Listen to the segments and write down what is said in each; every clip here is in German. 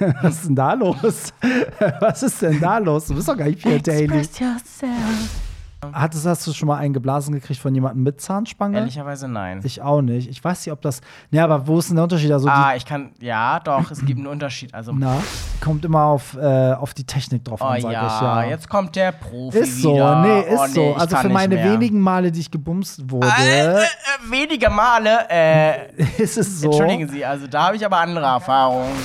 Was ist denn da los? Was ist denn da los? Du bist doch gar nicht Pierre Daly. Hattest, hast du schon mal einen geblasen gekriegt von jemandem mit Zahnspange? Ehrlicherweise nein. Ich auch nicht. Ich weiß nicht, ob das. Ja, aber wo ist denn der Unterschied? Also, ah, ich kann. Ja, doch, es gibt einen Unterschied. Also. na, kommt immer auf, äh, auf die Technik drauf Oh an, sag ja, ich. Ja, jetzt kommt der Profi Ist so, wieder. nee, ist oh, nee, so. Also für meine mehr. wenigen Male, die ich gebumst wurde, Äh, äh, äh, wenige Male, äh, ist es so. entschuldigen Sie, also da habe ich aber andere Erfahrungen.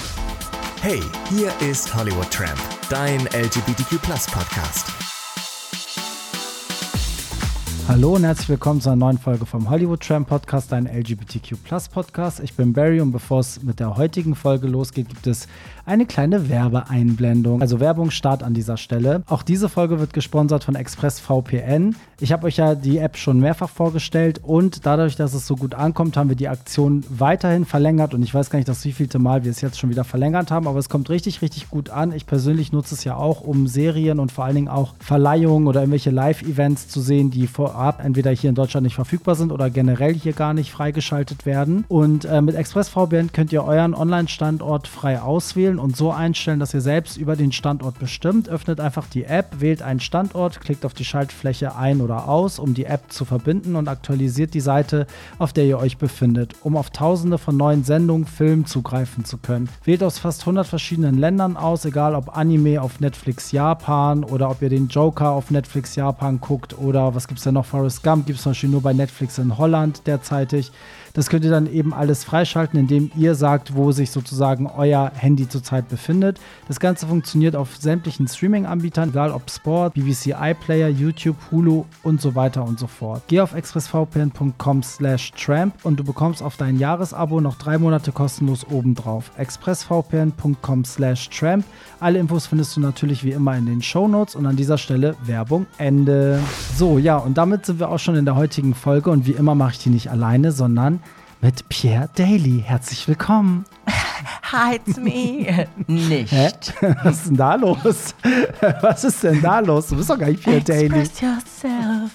Hey, hier ist Hollywood Tramp, dein LGBTQ Podcast. Hallo und herzlich willkommen zu einer neuen Folge vom Hollywood Tram Podcast, ein LGBTQ Podcast. Ich bin Barry und bevor es mit der heutigen Folge losgeht, gibt es eine kleine Werbeeinblendung. Also Werbungsstart an dieser Stelle. Auch diese Folge wird gesponsert von ExpressVPN. Ich habe euch ja die App schon mehrfach vorgestellt und dadurch, dass es so gut ankommt, haben wir die Aktion weiterhin verlängert und ich weiß gar nicht, das wievielte Mal wir es jetzt schon wieder verlängert haben, aber es kommt richtig, richtig gut an. Ich persönlich nutze es ja auch, um Serien und vor allen Dingen auch Verleihungen oder irgendwelche Live-Events zu sehen, die vorab entweder hier in Deutschland nicht verfügbar sind oder generell hier gar nicht freigeschaltet werden. Und äh, mit ExpressVPN könnt ihr euren Online-Standort frei auswählen und so einstellen, dass ihr selbst über den Standort bestimmt. Öffnet einfach die App, wählt einen Standort, klickt auf die Schaltfläche ein oder aus, um die App zu verbinden und aktualisiert die Seite, auf der ihr euch befindet, um auf tausende von neuen Sendungen, Filmen zugreifen zu können. Wählt aus fast 100 verschiedenen Ländern aus, egal ob Anime auf Netflix Japan oder ob ihr den Joker auf Netflix Japan guckt oder was gibt es denn noch? Forrest Gump gibt es zum Beispiel nur bei Netflix in Holland derzeitig. Das könnt ihr dann eben alles freischalten, indem ihr sagt, wo sich sozusagen euer Handy zurzeit befindet. Das Ganze funktioniert auf sämtlichen Streaming-Anbietern, egal ob Sport, BBC iPlayer, YouTube, Hulu und so weiter und so fort. Geh auf expressvpn.com slash tramp und du bekommst auf dein Jahresabo noch drei Monate kostenlos obendrauf. expressvpn.com slash tramp. Alle Infos findest du natürlich wie immer in den Shownotes und an dieser Stelle Werbung Ende. So, ja, und damit sind wir auch schon in der heutigen Folge und wie immer mache ich die nicht alleine, sondern mit Pierre Daly. Herzlich willkommen. Hi, it's me. Nicht. Hä? Was ist denn da los? Was ist denn da los? Du bist doch gar nicht Pierre Daly. Express yourself.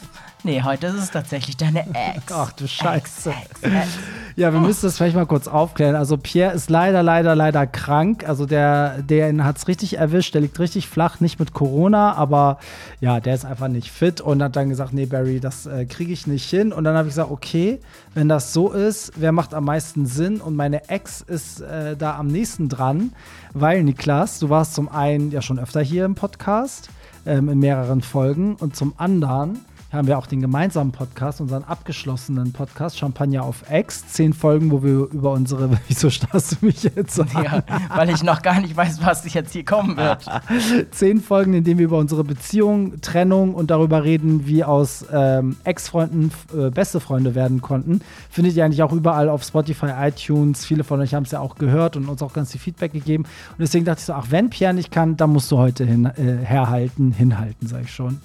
Nee, heute ist es tatsächlich deine Ex. Ach du Scheiße. Ex, Ex, Ex. Ja, wir müssen das vielleicht mal kurz aufklären. Also Pierre ist leider, leider, leider krank. Also der, der hat es richtig erwischt. Der liegt richtig flach, nicht mit Corona, aber ja, der ist einfach nicht fit und hat dann gesagt, nee, Barry, das äh, kriege ich nicht hin. Und dann habe ich gesagt, okay, wenn das so ist, wer macht am meisten Sinn? Und meine Ex ist äh, da am nächsten dran, weil Niklas, du warst zum einen ja schon öfter hier im Podcast, ähm, in mehreren Folgen und zum anderen haben wir auch den gemeinsamen Podcast, unseren abgeschlossenen Podcast, Champagner auf Ex. Zehn Folgen, wo wir über unsere. Wieso starrst du mich jetzt an? Ja, weil ich noch gar nicht weiß, was jetzt hier kommen wird. Zehn Folgen, in denen wir über unsere Beziehung, Trennung und darüber reden, wie aus ähm, Ex-Freunden äh, beste Freunde werden konnten. Findet ihr eigentlich auch überall auf Spotify, iTunes. Viele von euch haben es ja auch gehört und uns auch ganz viel Feedback gegeben. Und deswegen dachte ich so, ach, wenn Pierre nicht kann, dann musst du heute hin, äh, herhalten, hinhalten, sag ich schon.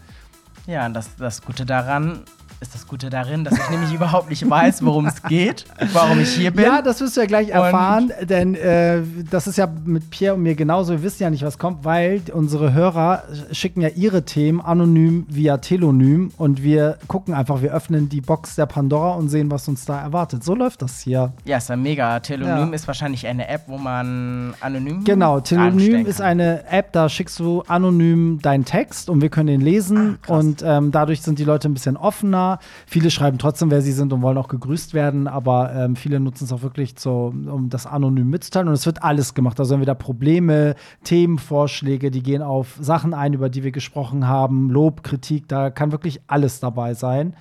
Ja, das, das Gute daran ist das Gute darin, dass ich nämlich überhaupt nicht weiß, worum es geht, warum ich hier bin. Ja, das wirst du ja gleich erfahren, denn äh, das ist ja mit Pierre und mir genauso. Wir wissen ja nicht, was kommt, weil unsere Hörer schicken ja ihre Themen anonym via Telonym und wir gucken einfach, wir öffnen die Box der Pandora und sehen, was uns da erwartet. So läuft das hier. ja, ist ja mega. Telonym Ja. ist wahrscheinlich eine App, wo man anonym. Genau, Telonym ist eine App, da schickst du anonym deinen Text und wir können den lesen krass. und ähm, dadurch sind die Leute ein bisschen offener. Viele schreiben trotzdem, wer sie sind und wollen auch gegrüßt werden, aber ähm, viele nutzen es auch wirklich so, um das anonym mitzuteilen und es wird alles gemacht. Also entweder Probleme, Themenvorschläge, die gehen auf Sachen ein, über die wir gesprochen haben, Lob, Kritik, da kann wirklich alles dabei sein.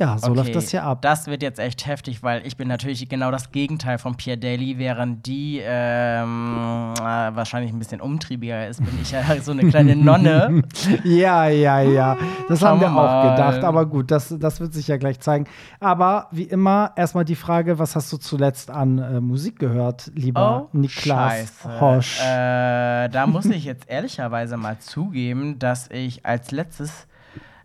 Ja, so läuft das hier ab. Das wird jetzt echt heftig, weil ich bin natürlich genau das Gegenteil von Pierre Daly, während die ähm, äh, wahrscheinlich ein bisschen umtriebiger ist, bin ich ja so eine kleine Nonne. Ja, ja, ja. Das Schauen haben wir wir auch mal. gedacht. Aber gut, das, das wird sich ja gleich zeigen. Aber wie immer, erstmal die Frage: Was hast du zuletzt an äh, Musik gehört, lieber Oh, Niklas Scheiße. Hosch? Äh, da muss ich jetzt ehrlicherweise mal zugeben, dass ich als letztes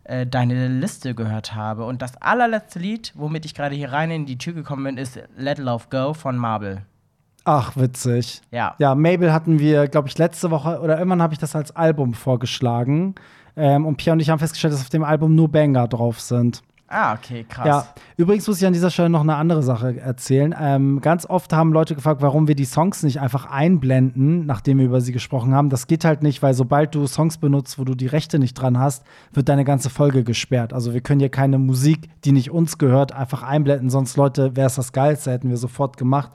äh, deine Liste gehört habe. Und das allerletzte Lied, womit ich gerade hier rein in die Tür gekommen bin, ist Let Love Go von Marble. Ach, witzig. Ja. Ja, Mabel hatten wir, glaube ich, letzte Woche oder irgendwann habe ich das als Album vorgeschlagen. Ähm, und Pierre und ich haben festgestellt, dass auf dem Album nur Banger drauf sind. Ah, okay, krass. Ja, übrigens muss ich an dieser Stelle noch eine andere Sache erzählen. Ähm, ganz oft haben Leute gefragt, warum wir die Songs nicht einfach einblenden, nachdem wir über sie gesprochen haben. Das geht halt nicht, weil sobald du Songs benutzt, wo du die Rechte nicht dran hast, wird deine ganze Folge gesperrt. Also wir können hier keine Musik, die nicht uns gehört, einfach einblenden. Sonst, Leute, wäre es das Geilste, hätten wir sofort gemacht.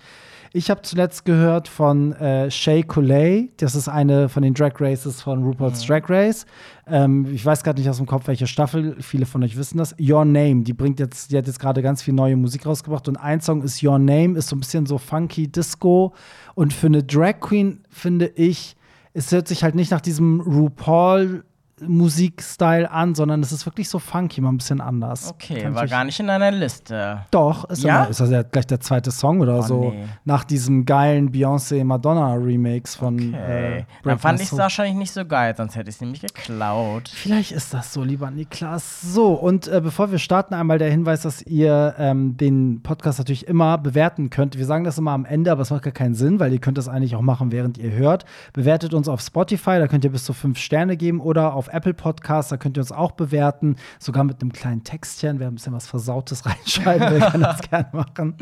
Ich habe zuletzt gehört von äh, Shay Coulee. Das ist eine von den Drag Races von RuPaul's Drag Race. Ähm, ich weiß gerade nicht aus dem Kopf, welche Staffel. Viele von euch wissen das. Your Name. Die bringt jetzt, die hat jetzt gerade ganz viel neue Musik rausgebracht. Und ein Song ist Your Name, ist so ein bisschen so funky Disco. Und für eine Drag Queen finde ich, es hört sich halt nicht nach diesem RuPaul Musikstyle an, sondern es ist wirklich so funky, mal ein bisschen anders. Okay, Kann war gar nicht in deiner Liste. Doch, ist, Ja? immer, ist das ja gleich der zweite Song oder Oh, so. nee. Nach diesem geilen Beyoncé-Madonna-Remix von. Okay. Äh, Dann fand ich es wahrscheinlich nicht so geil, sonst hätte ich es nämlich geklaut. Vielleicht ist das so, lieber Niklas. So, und äh, bevor wir starten, einmal der Hinweis, dass ihr ähm, den Podcast natürlich immer bewerten könnt. Wir sagen das immer am Ende, aber es macht gar keinen Sinn, weil ihr könnt das eigentlich auch machen, während ihr hört. Bewertet uns auf Spotify, da könnt ihr bis zu fünf Sterne geben oder auf Apple Podcasts, da könnt ihr uns auch bewerten, sogar mit einem kleinen Textchen, wer ein bisschen was Versautes reinschreiben will, kann das gerne machen.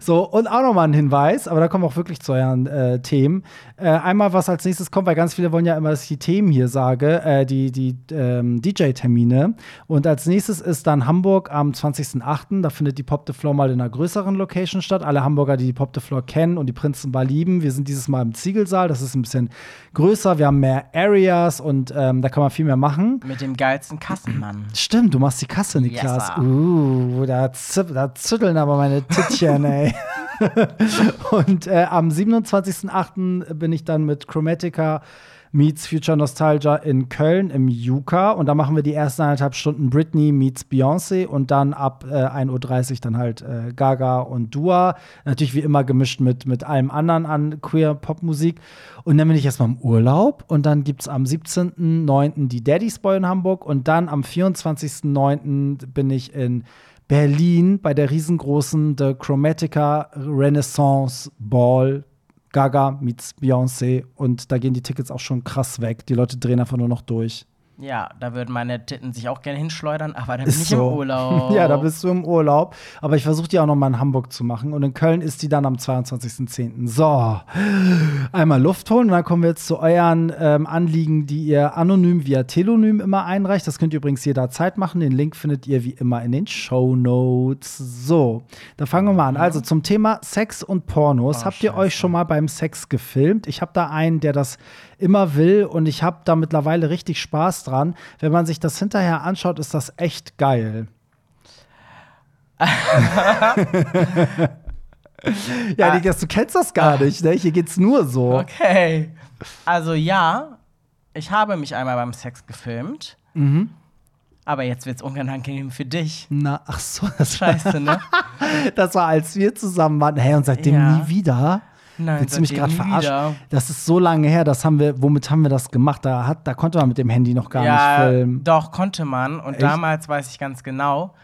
So, und auch nochmal ein Hinweis, aber da kommen wir auch wirklich zu euren äh, Themen. Äh, einmal, was als nächstes kommt, weil ganz viele wollen ja immer, dass ich die Themen hier sage, äh, die, die ähm, DJ-Termine. Und als nächstes ist dann Hamburg am 20.08. Da findet die Pop the Floor mal in einer größeren Location statt. Alle Hamburger, die die Pop the Floor kennen und die Prinzenbar lieben. Wir sind dieses Mal im Ziegelsaal. Das ist ein bisschen größer. Wir haben mehr Areas und ähm, da kann man viel mehr machen. Mit dem geilsten Kassenmann. Stimmt, du machst die Kasse, Niklas. sir. uh, da, zip, da zütteln aber meine Tittchen, ey. Und äh, am 27.08. bin ich dann mit Chromatica meets Future Nostalgia in Köln im Juka. Und da machen wir die ersten eineinhalb Stunden Britney meets Beyoncé und dann ab äh, 1.30 Uhr dann halt äh, Gaga und Dua. Natürlich wie immer gemischt mit, mit allem anderen an Queer-Pop-Musik. Und dann bin ich erstmal im Urlaub und dann gibt es am 17.09. die Daddy's Boy in Hamburg und dann am 24.09. bin ich in Berlin bei der riesengroßen The Chromatica Renaissance Ball. Gaga meets Beyoncé und da gehen die Tickets auch schon krass weg. Die Leute drehen einfach nur noch durch. Ja, da würden meine Titten sich auch gerne hinschleudern, aber dann bin Ist ich so. im Urlaub. Ja, da bist du im Urlaub. Aber ich versuche die auch noch mal in Hamburg zu machen. Und in Köln ist die dann am 22.10. So, einmal Luft holen. Und dann kommen wir jetzt zu euren ähm, Anliegen, die ihr anonym via Telonym immer einreicht. Das könnt ihr übrigens jederzeit machen. Den Link findet ihr wie immer in den Show Notes. So, da fangen wir mal an. Also zum Thema Sex und Pornos. Oh, Habt ihr euch Scheiße. schon mal beim Sex gefilmt? Ich habe da einen, der das immer will und ich habe da mittlerweile richtig Spaß dran. Wenn man sich das hinterher anschaut, ist das echt geil. ja, Niklas, du kennst das gar nicht, ne? Hier geht's nur so. Okay. Also ja, ich habe mich einmal beim Sex gefilmt. Mhm. Aber jetzt wird's unangenehm für dich. Na, ach so, das, Scheiße, ne? das war, als wir zusammen waren. Hey, und seitdem Ja. nie wieder. Nein, Willst du mich gerade verarschen? Das ist so lange her, das haben wir, womit haben wir das gemacht? Da, hat, da konnte man mit dem Handy noch gar ja, nicht filmen. doch, konnte man. Und Echt? damals weiß ich ganz genau,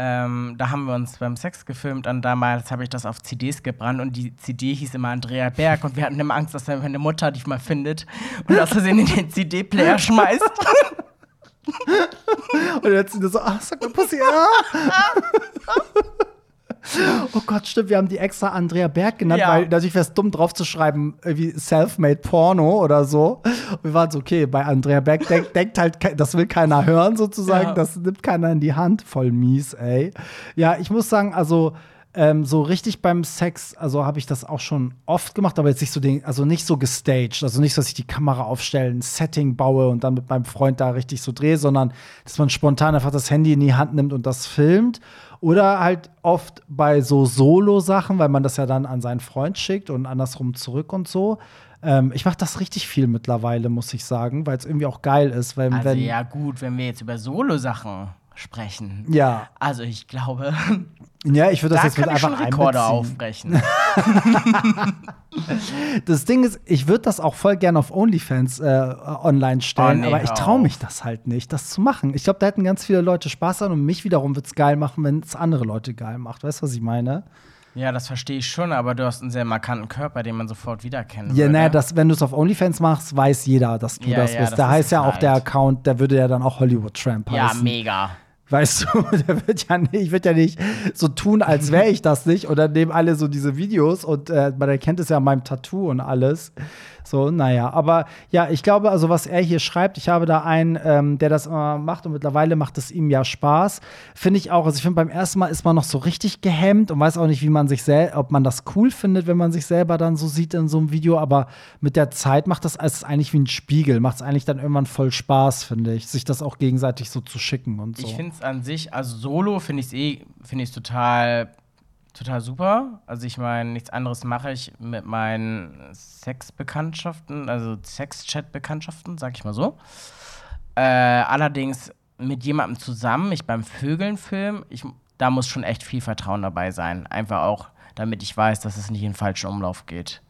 ähm, da haben wir uns beim Sex gefilmt und damals habe ich das auf CDs gebrannt und die CD hieß immer Andrea Berg und wir hatten immer Angst, dass meine Mutter die mal findet und aus Versehen in den CD-Player schmeißt. Und jetzt sind wir so, ach, sag mal, Pussy, ah. Oh Gott, stimmt, wir haben die extra Andrea Berg genannt, Ja. weil natürlich wäre es dumm drauf zu schreiben, wie Selfmade Porno oder so. Und wir waren so, okay, bei Andrea Berg denk, denkt halt, das will keiner hören sozusagen, Ja. das nimmt keiner in die Hand. Voll mies, ey. Ja, ich muss sagen, also ähm, so richtig beim Sex, also habe ich das auch schon oft gemacht, aber jetzt nicht so den, also nicht so gestaged, also nicht so, dass ich die Kamera aufstelle, ein Setting baue und dann mit meinem Freund da richtig so drehe, sondern dass man spontan einfach das Handy in die Hand nimmt und das filmt. Oder halt oft bei so Solo-Sachen, weil man das ja dann an seinen Freund schickt und andersrum zurück und so. Ähm, ich mache das richtig viel mittlerweile, muss ich sagen, weil es irgendwie auch geil ist. Weil, Also wenn, ja gut, wenn wir jetzt über Solo-Sachen sprechen. ja. Also ich glaube, ja, ich würde das da jetzt mit ich schon einfach Rekorde aufbrechen. Das Ding ist, ich würde das auch voll gerne auf OnlyFans äh, online stellen, Oh, nee, aber ich traue mich das halt nicht, das zu machen. Ich glaube, da hätten ganz viele Leute Spaß an und mich wiederum wird es geil machen, wenn es andere Leute geil macht. Weißt du, was ich meine? ja, das verstehe ich schon, aber du hast einen sehr markanten Körper, den man sofort wiedererkennen Ja, naja, das, wenn du es auf OnlyFans machst, weiß jeder, dass du Ja, das ja, bist. das Da heißt ja auch halt. der Account, der würde ja dann auch Hollywood Tramp Ja, heißen. mega. Weißt du, der wird ja nicht, ich würde ja nicht so tun, als wäre ich das nicht. Und dann nehmen alle so diese Videos und äh, man erkennt es ja an meinem Tattoo und alles. So, naja, aber ja, ich glaube, also was er hier schreibt, ich habe da einen, ähm, der das immer macht und mittlerweile macht es ihm ja Spaß. Finde ich auch, also ich finde, beim ersten Mal ist man noch so richtig gehemmt und weiß auch nicht, wie man sich selbst, ob man das cool findet, wenn man sich selber dann so sieht in so einem Video, aber mit der Zeit macht das als eigentlich wie ein Spiegel, macht es eigentlich dann irgendwann voll Spaß, finde ich, sich das auch gegenseitig so zu schicken und so. Ich finde es an sich, also solo finde ich es eh, finde ich total total super. Also ich meine, nichts anderes mache ich mit meinen Sexbekanntschaften, also Sex-Chat-Bekanntschaften, sag ich mal so. Äh, allerdings mit jemandem zusammen, mich beim Vögeln filmen, ich, da muss schon echt viel Vertrauen dabei sein. Einfach auch, damit ich weiß, dass es nicht in den falschen Umlauf geht.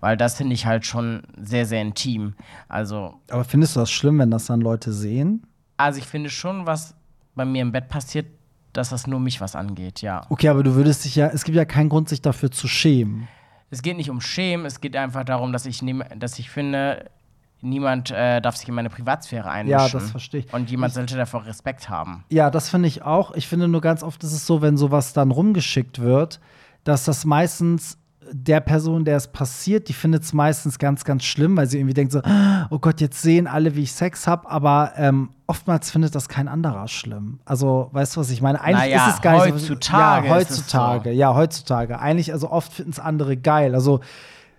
Weil das finde ich halt schon sehr, sehr intim. Also. Aber findest du das schlimm, wenn das dann Leute sehen? Also ich finde schon, was bei mir im Bett passiert, dass das nur mich was angeht, ja. Okay, aber du würdest dich ja, es gibt ja keinen Grund, sich dafür zu schämen. Es geht nicht um Schämen, es geht einfach darum, dass ich, nehm, dass ich finde, niemand äh, darf sich in meine Privatsphäre einmischen. Ja, das verstehe ich. Und jemand sollte davor Respekt haben. Ja, das finde ich auch. Ich finde nur ganz oft ist es so, wenn sowas dann rumgeschickt wird, dass das meistens der Person, der es passiert, die findet es meistens ganz, ganz schlimm, weil sie irgendwie denkt so, oh Gott, jetzt sehen alle, wie ich Sex habe, aber ähm, oftmals findet das kein anderer schlimm. Also, weißt du, was ich meine? Eigentlich naja, ist es nicht heutzutage so. Ja, heutzutage. So. Ja, heutzutage. Eigentlich, also oft finden es andere geil. Also,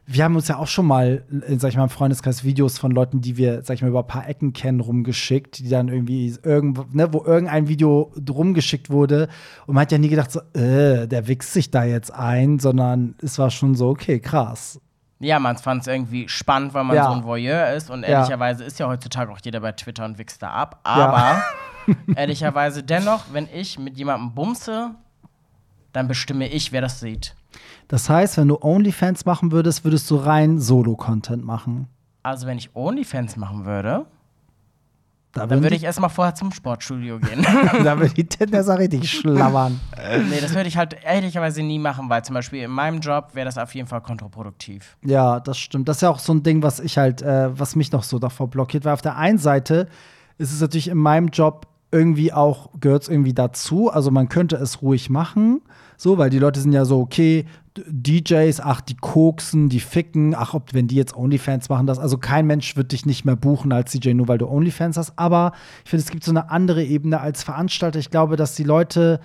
wir haben uns ja auch schon mal, sag ich mal, im Freundeskreis Videos von Leuten, die wir, sag ich mal, über ein paar Ecken kennen, rumgeschickt, die dann irgendwie irgendwo, ne, wo irgendein Video rumgeschickt wurde und man hat ja nie gedacht, so, äh, der wichst sich da jetzt ein, sondern es war schon so, okay, krass. Ja, man fand es irgendwie spannend, weil man ja. so ein Voyeur ist und ehrlicherweise ja. ist ja heutzutage auch jeder bei Twitter und wichst da ab, aber ja. ehrlicherweise dennoch, wenn ich mit jemandem bumse, dann bestimme ich, wer das sieht. Das heißt, wenn du OnlyFans machen würdest, würdest du rein Solo-Content machen. Also, wenn ich OnlyFans machen würde, da dann würde ich erstmal vorher zum Sportstudio gehen. da würde die Titten richtig schlammern. nee, das würde ich halt ehrlicherweise nie machen, weil zum Beispiel in meinem Job wäre das auf jeden Fall kontraproduktiv. Ja, das stimmt. Das ist ja auch so ein Ding, was ich halt, äh, was mich noch so davor blockiert, weil auf der einen Seite ist es natürlich in meinem Job irgendwie auch, gehört es irgendwie dazu. Also man könnte es ruhig machen, so, weil die Leute sind ja so, okay, DJs, ach, die koksen, die ficken, ach, ob, wenn die jetzt OnlyFans machen, das, also kein Mensch wird dich nicht mehr buchen als DJ, nur weil du OnlyFans hast. Aber ich finde, es gibt so eine andere Ebene als Veranstalter. Ich glaube, dass die Leute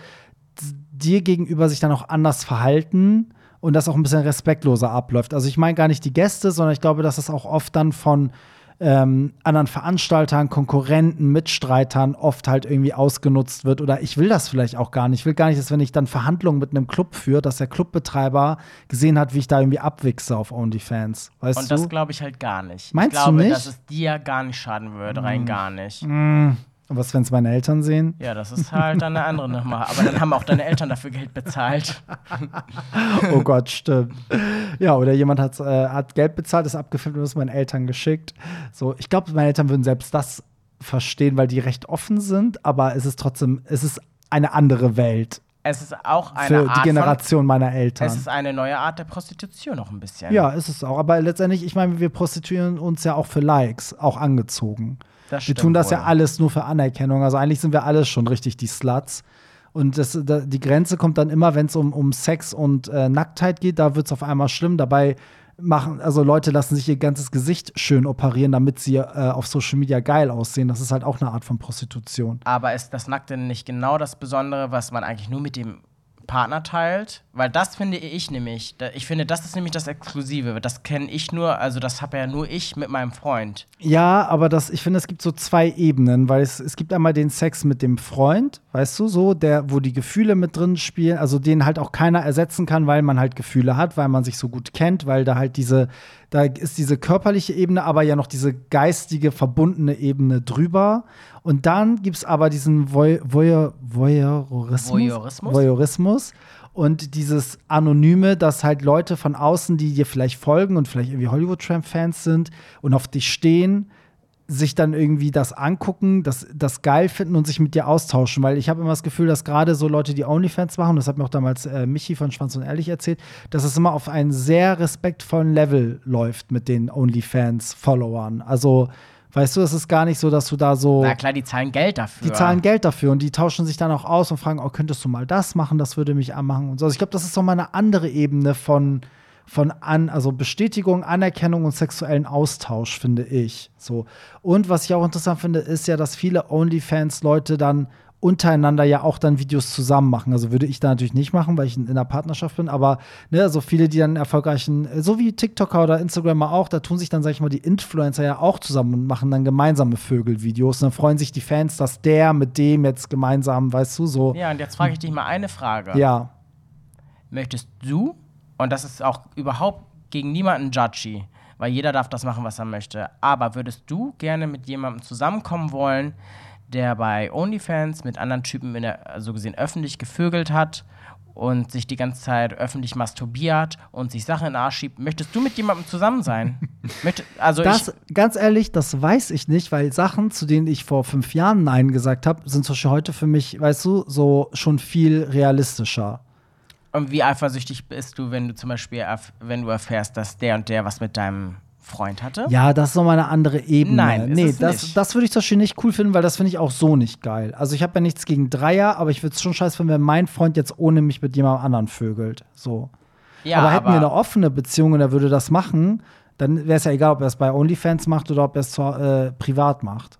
dir gegenüber sich dann auch anders verhalten und das auch ein bisschen respektloser abläuft. Also ich meine gar nicht die Gäste, sondern ich glaube, dass es auch oft dann von ähm, anderen Veranstaltern, Konkurrenten, Mitstreitern oft halt irgendwie ausgenutzt wird. Oder ich will das vielleicht auch gar nicht. Ich will gar nicht, dass wenn ich dann Verhandlungen mit einem Club führe, dass der Clubbetreiber gesehen hat, wie ich da irgendwie abwichse auf OnlyFans. Weißt Und du? das glaube ich halt gar nicht. Meinst ich glaube, du nicht? dass es dir gar nicht schaden würde, mm. rein gar nicht. Mm. Und was, wenn es meine Eltern sehen? Ja, das ist halt eine andere Nummer. Aber dann haben auch deine Eltern dafür Geld bezahlt. oh Gott, stimmt. Ja, oder jemand hat, äh, hat Geld bezahlt, ist abgefilmt und ist meinen Eltern geschickt. So, ich glaube, meine Eltern würden selbst das verstehen, weil die recht offen sind, aber es ist trotzdem, es ist eine andere Welt. Es ist auch eine Für Art die Generation von, meiner Eltern. Es ist eine neue Art der Prostitution noch ein bisschen. Ja, ist es auch. Aber letztendlich, ich meine, wir prostituieren uns ja auch für Likes, auch angezogen. Das wir tun das wohl. ja alles nur für Anerkennung. Also eigentlich sind wir alles schon richtig die Sluts. Und das, da, die Grenze kommt dann immer, wenn es um, um Sex und äh, Nacktheit geht, da wird es auf einmal schlimm. Dabei machen, also Leute lassen sich ihr ganzes Gesicht schön operieren, damit sie äh, auf Social Media geil aussehen. Das ist halt auch eine Art von Prostitution. Aber ist das Nackte nicht genau das Besondere, was man eigentlich nur mit dem Partner teilt, weil das finde ich nämlich, ich finde, das ist nämlich das Exklusive. Das kenne ich nur, also das habe ja nur ich mit meinem Freund. Ja, aber das, ich finde, es gibt so zwei Ebenen, weil es, es gibt einmal den Sex mit dem Freund, weißt du, so, der, wo die Gefühle mit drin spielen, also den halt auch keiner ersetzen kann, weil man halt Gefühle hat, weil man sich so gut kennt, weil da halt diese, da ist diese körperliche Ebene, aber ja noch diese geistige, verbundene Ebene drüber. Und dann gibt es aber diesen Voy Voy Voyeurismus. Voyeurismus. Voyeurismus. Und dieses Anonyme, dass halt Leute von außen, die dir vielleicht folgen und vielleicht irgendwie Hollywood-Tramp-Fans sind und auf dich stehen, sich dann irgendwie das angucken, das, das geil finden und sich mit dir austauschen. Weil ich habe immer das Gefühl, dass gerade so Leute, die OnlyFans machen, das hat mir auch damals äh, Michi von Schwanz und Ehrlich erzählt, dass es immer auf einen sehr respektvollen Level läuft mit den OnlyFans-Followern. Also Weißt du, es ist gar nicht so, dass du da so. Na klar, die zahlen Geld dafür. Die zahlen Geld dafür und die tauschen sich dann auch aus und fragen, oh, könntest du mal das machen, das würde mich anmachen und so. Also ich glaube, das ist so mal eine andere Ebene von, von an, also Bestätigung, Anerkennung und sexuellen Austausch, finde ich. So. Und was ich auch interessant finde, ist ja, dass viele OnlyFans-Leute dann untereinander ja auch dann Videos zusammen machen. Also würde ich da natürlich nicht machen, weil ich in, in einer Partnerschaft bin, aber ne, also viele, die dann erfolgreichen, so wie TikToker oder Instagramer auch, da tun sich dann, sag ich mal, die Influencer ja auch zusammen und machen dann gemeinsame Vögelvideos. Und dann freuen sich die Fans, dass der mit dem jetzt gemeinsam, weißt du, so. Ja, und jetzt frage ich dich mal eine Frage. Ja. Möchtest du, und das ist auch überhaupt gegen niemanden judgy, weil jeder darf das machen, was er möchte, aber würdest du gerne mit jemandem zusammenkommen wollen, der bei OnlyFans mit anderen Typen in der, so also gesehen öffentlich gevögelt hat und sich die ganze Zeit öffentlich masturbiert und sich Sachen in den Arsch schiebt. Möchtest du mit jemandem zusammen sein? Möchte, also das, ganz ehrlich, das weiß ich nicht, weil Sachen, zu denen ich vor fünf Jahren Nein gesagt habe, sind zum Beispiel heute für mich, weißt du, so schon viel realistischer. Und wie eifersüchtig bist du, wenn du zum Beispiel, wenn du erfährst, dass der und der was mit deinem Freund hatte? Ja, das ist nochmal eine andere Ebene. Nein, nee, das, das würde ich zum Beispiel nicht cool finden, weil das finde ich auch so nicht geil. Also ich habe ja nichts gegen Dreier, aber ich würde es schon scheiße finden, wenn mein Freund jetzt ohne mich mit jemandem anderen vögelt. So. Ja, aber hätten wir eine offene Beziehung und er würde das machen, dann wäre es ja egal, ob er es bei OnlyFans macht oder ob er es äh, privat macht.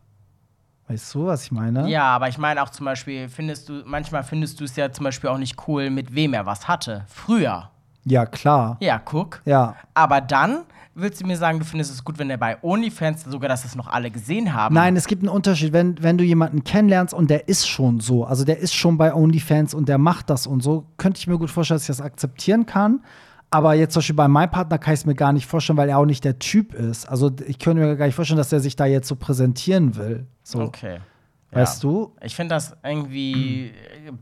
Weißt du, was ich meine? Ja, aber ich meine auch zum Beispiel, findest du, manchmal findest du es ja zum Beispiel auch nicht cool, mit wem er was hatte. Früher. Ja, klar. Ja, guck. Ja. Aber dann willst du mir sagen, du findest es gut, wenn er bei OnlyFans sogar, dass es noch alle gesehen haben? Nein, es gibt einen Unterschied. Wenn, wenn du jemanden kennenlernst und der ist schon so, also der ist schon bei OnlyFans und der macht das und so, könnte ich mir gut vorstellen, dass ich das akzeptieren kann. Aber jetzt zum Beispiel bei meinem Partner kann ich es mir gar nicht vorstellen, weil er auch nicht der Typ ist. Also ich könnte mir gar nicht vorstellen, dass er sich da jetzt so präsentieren will. So. Okay. Weißt ja. du? Ich finde das irgendwie,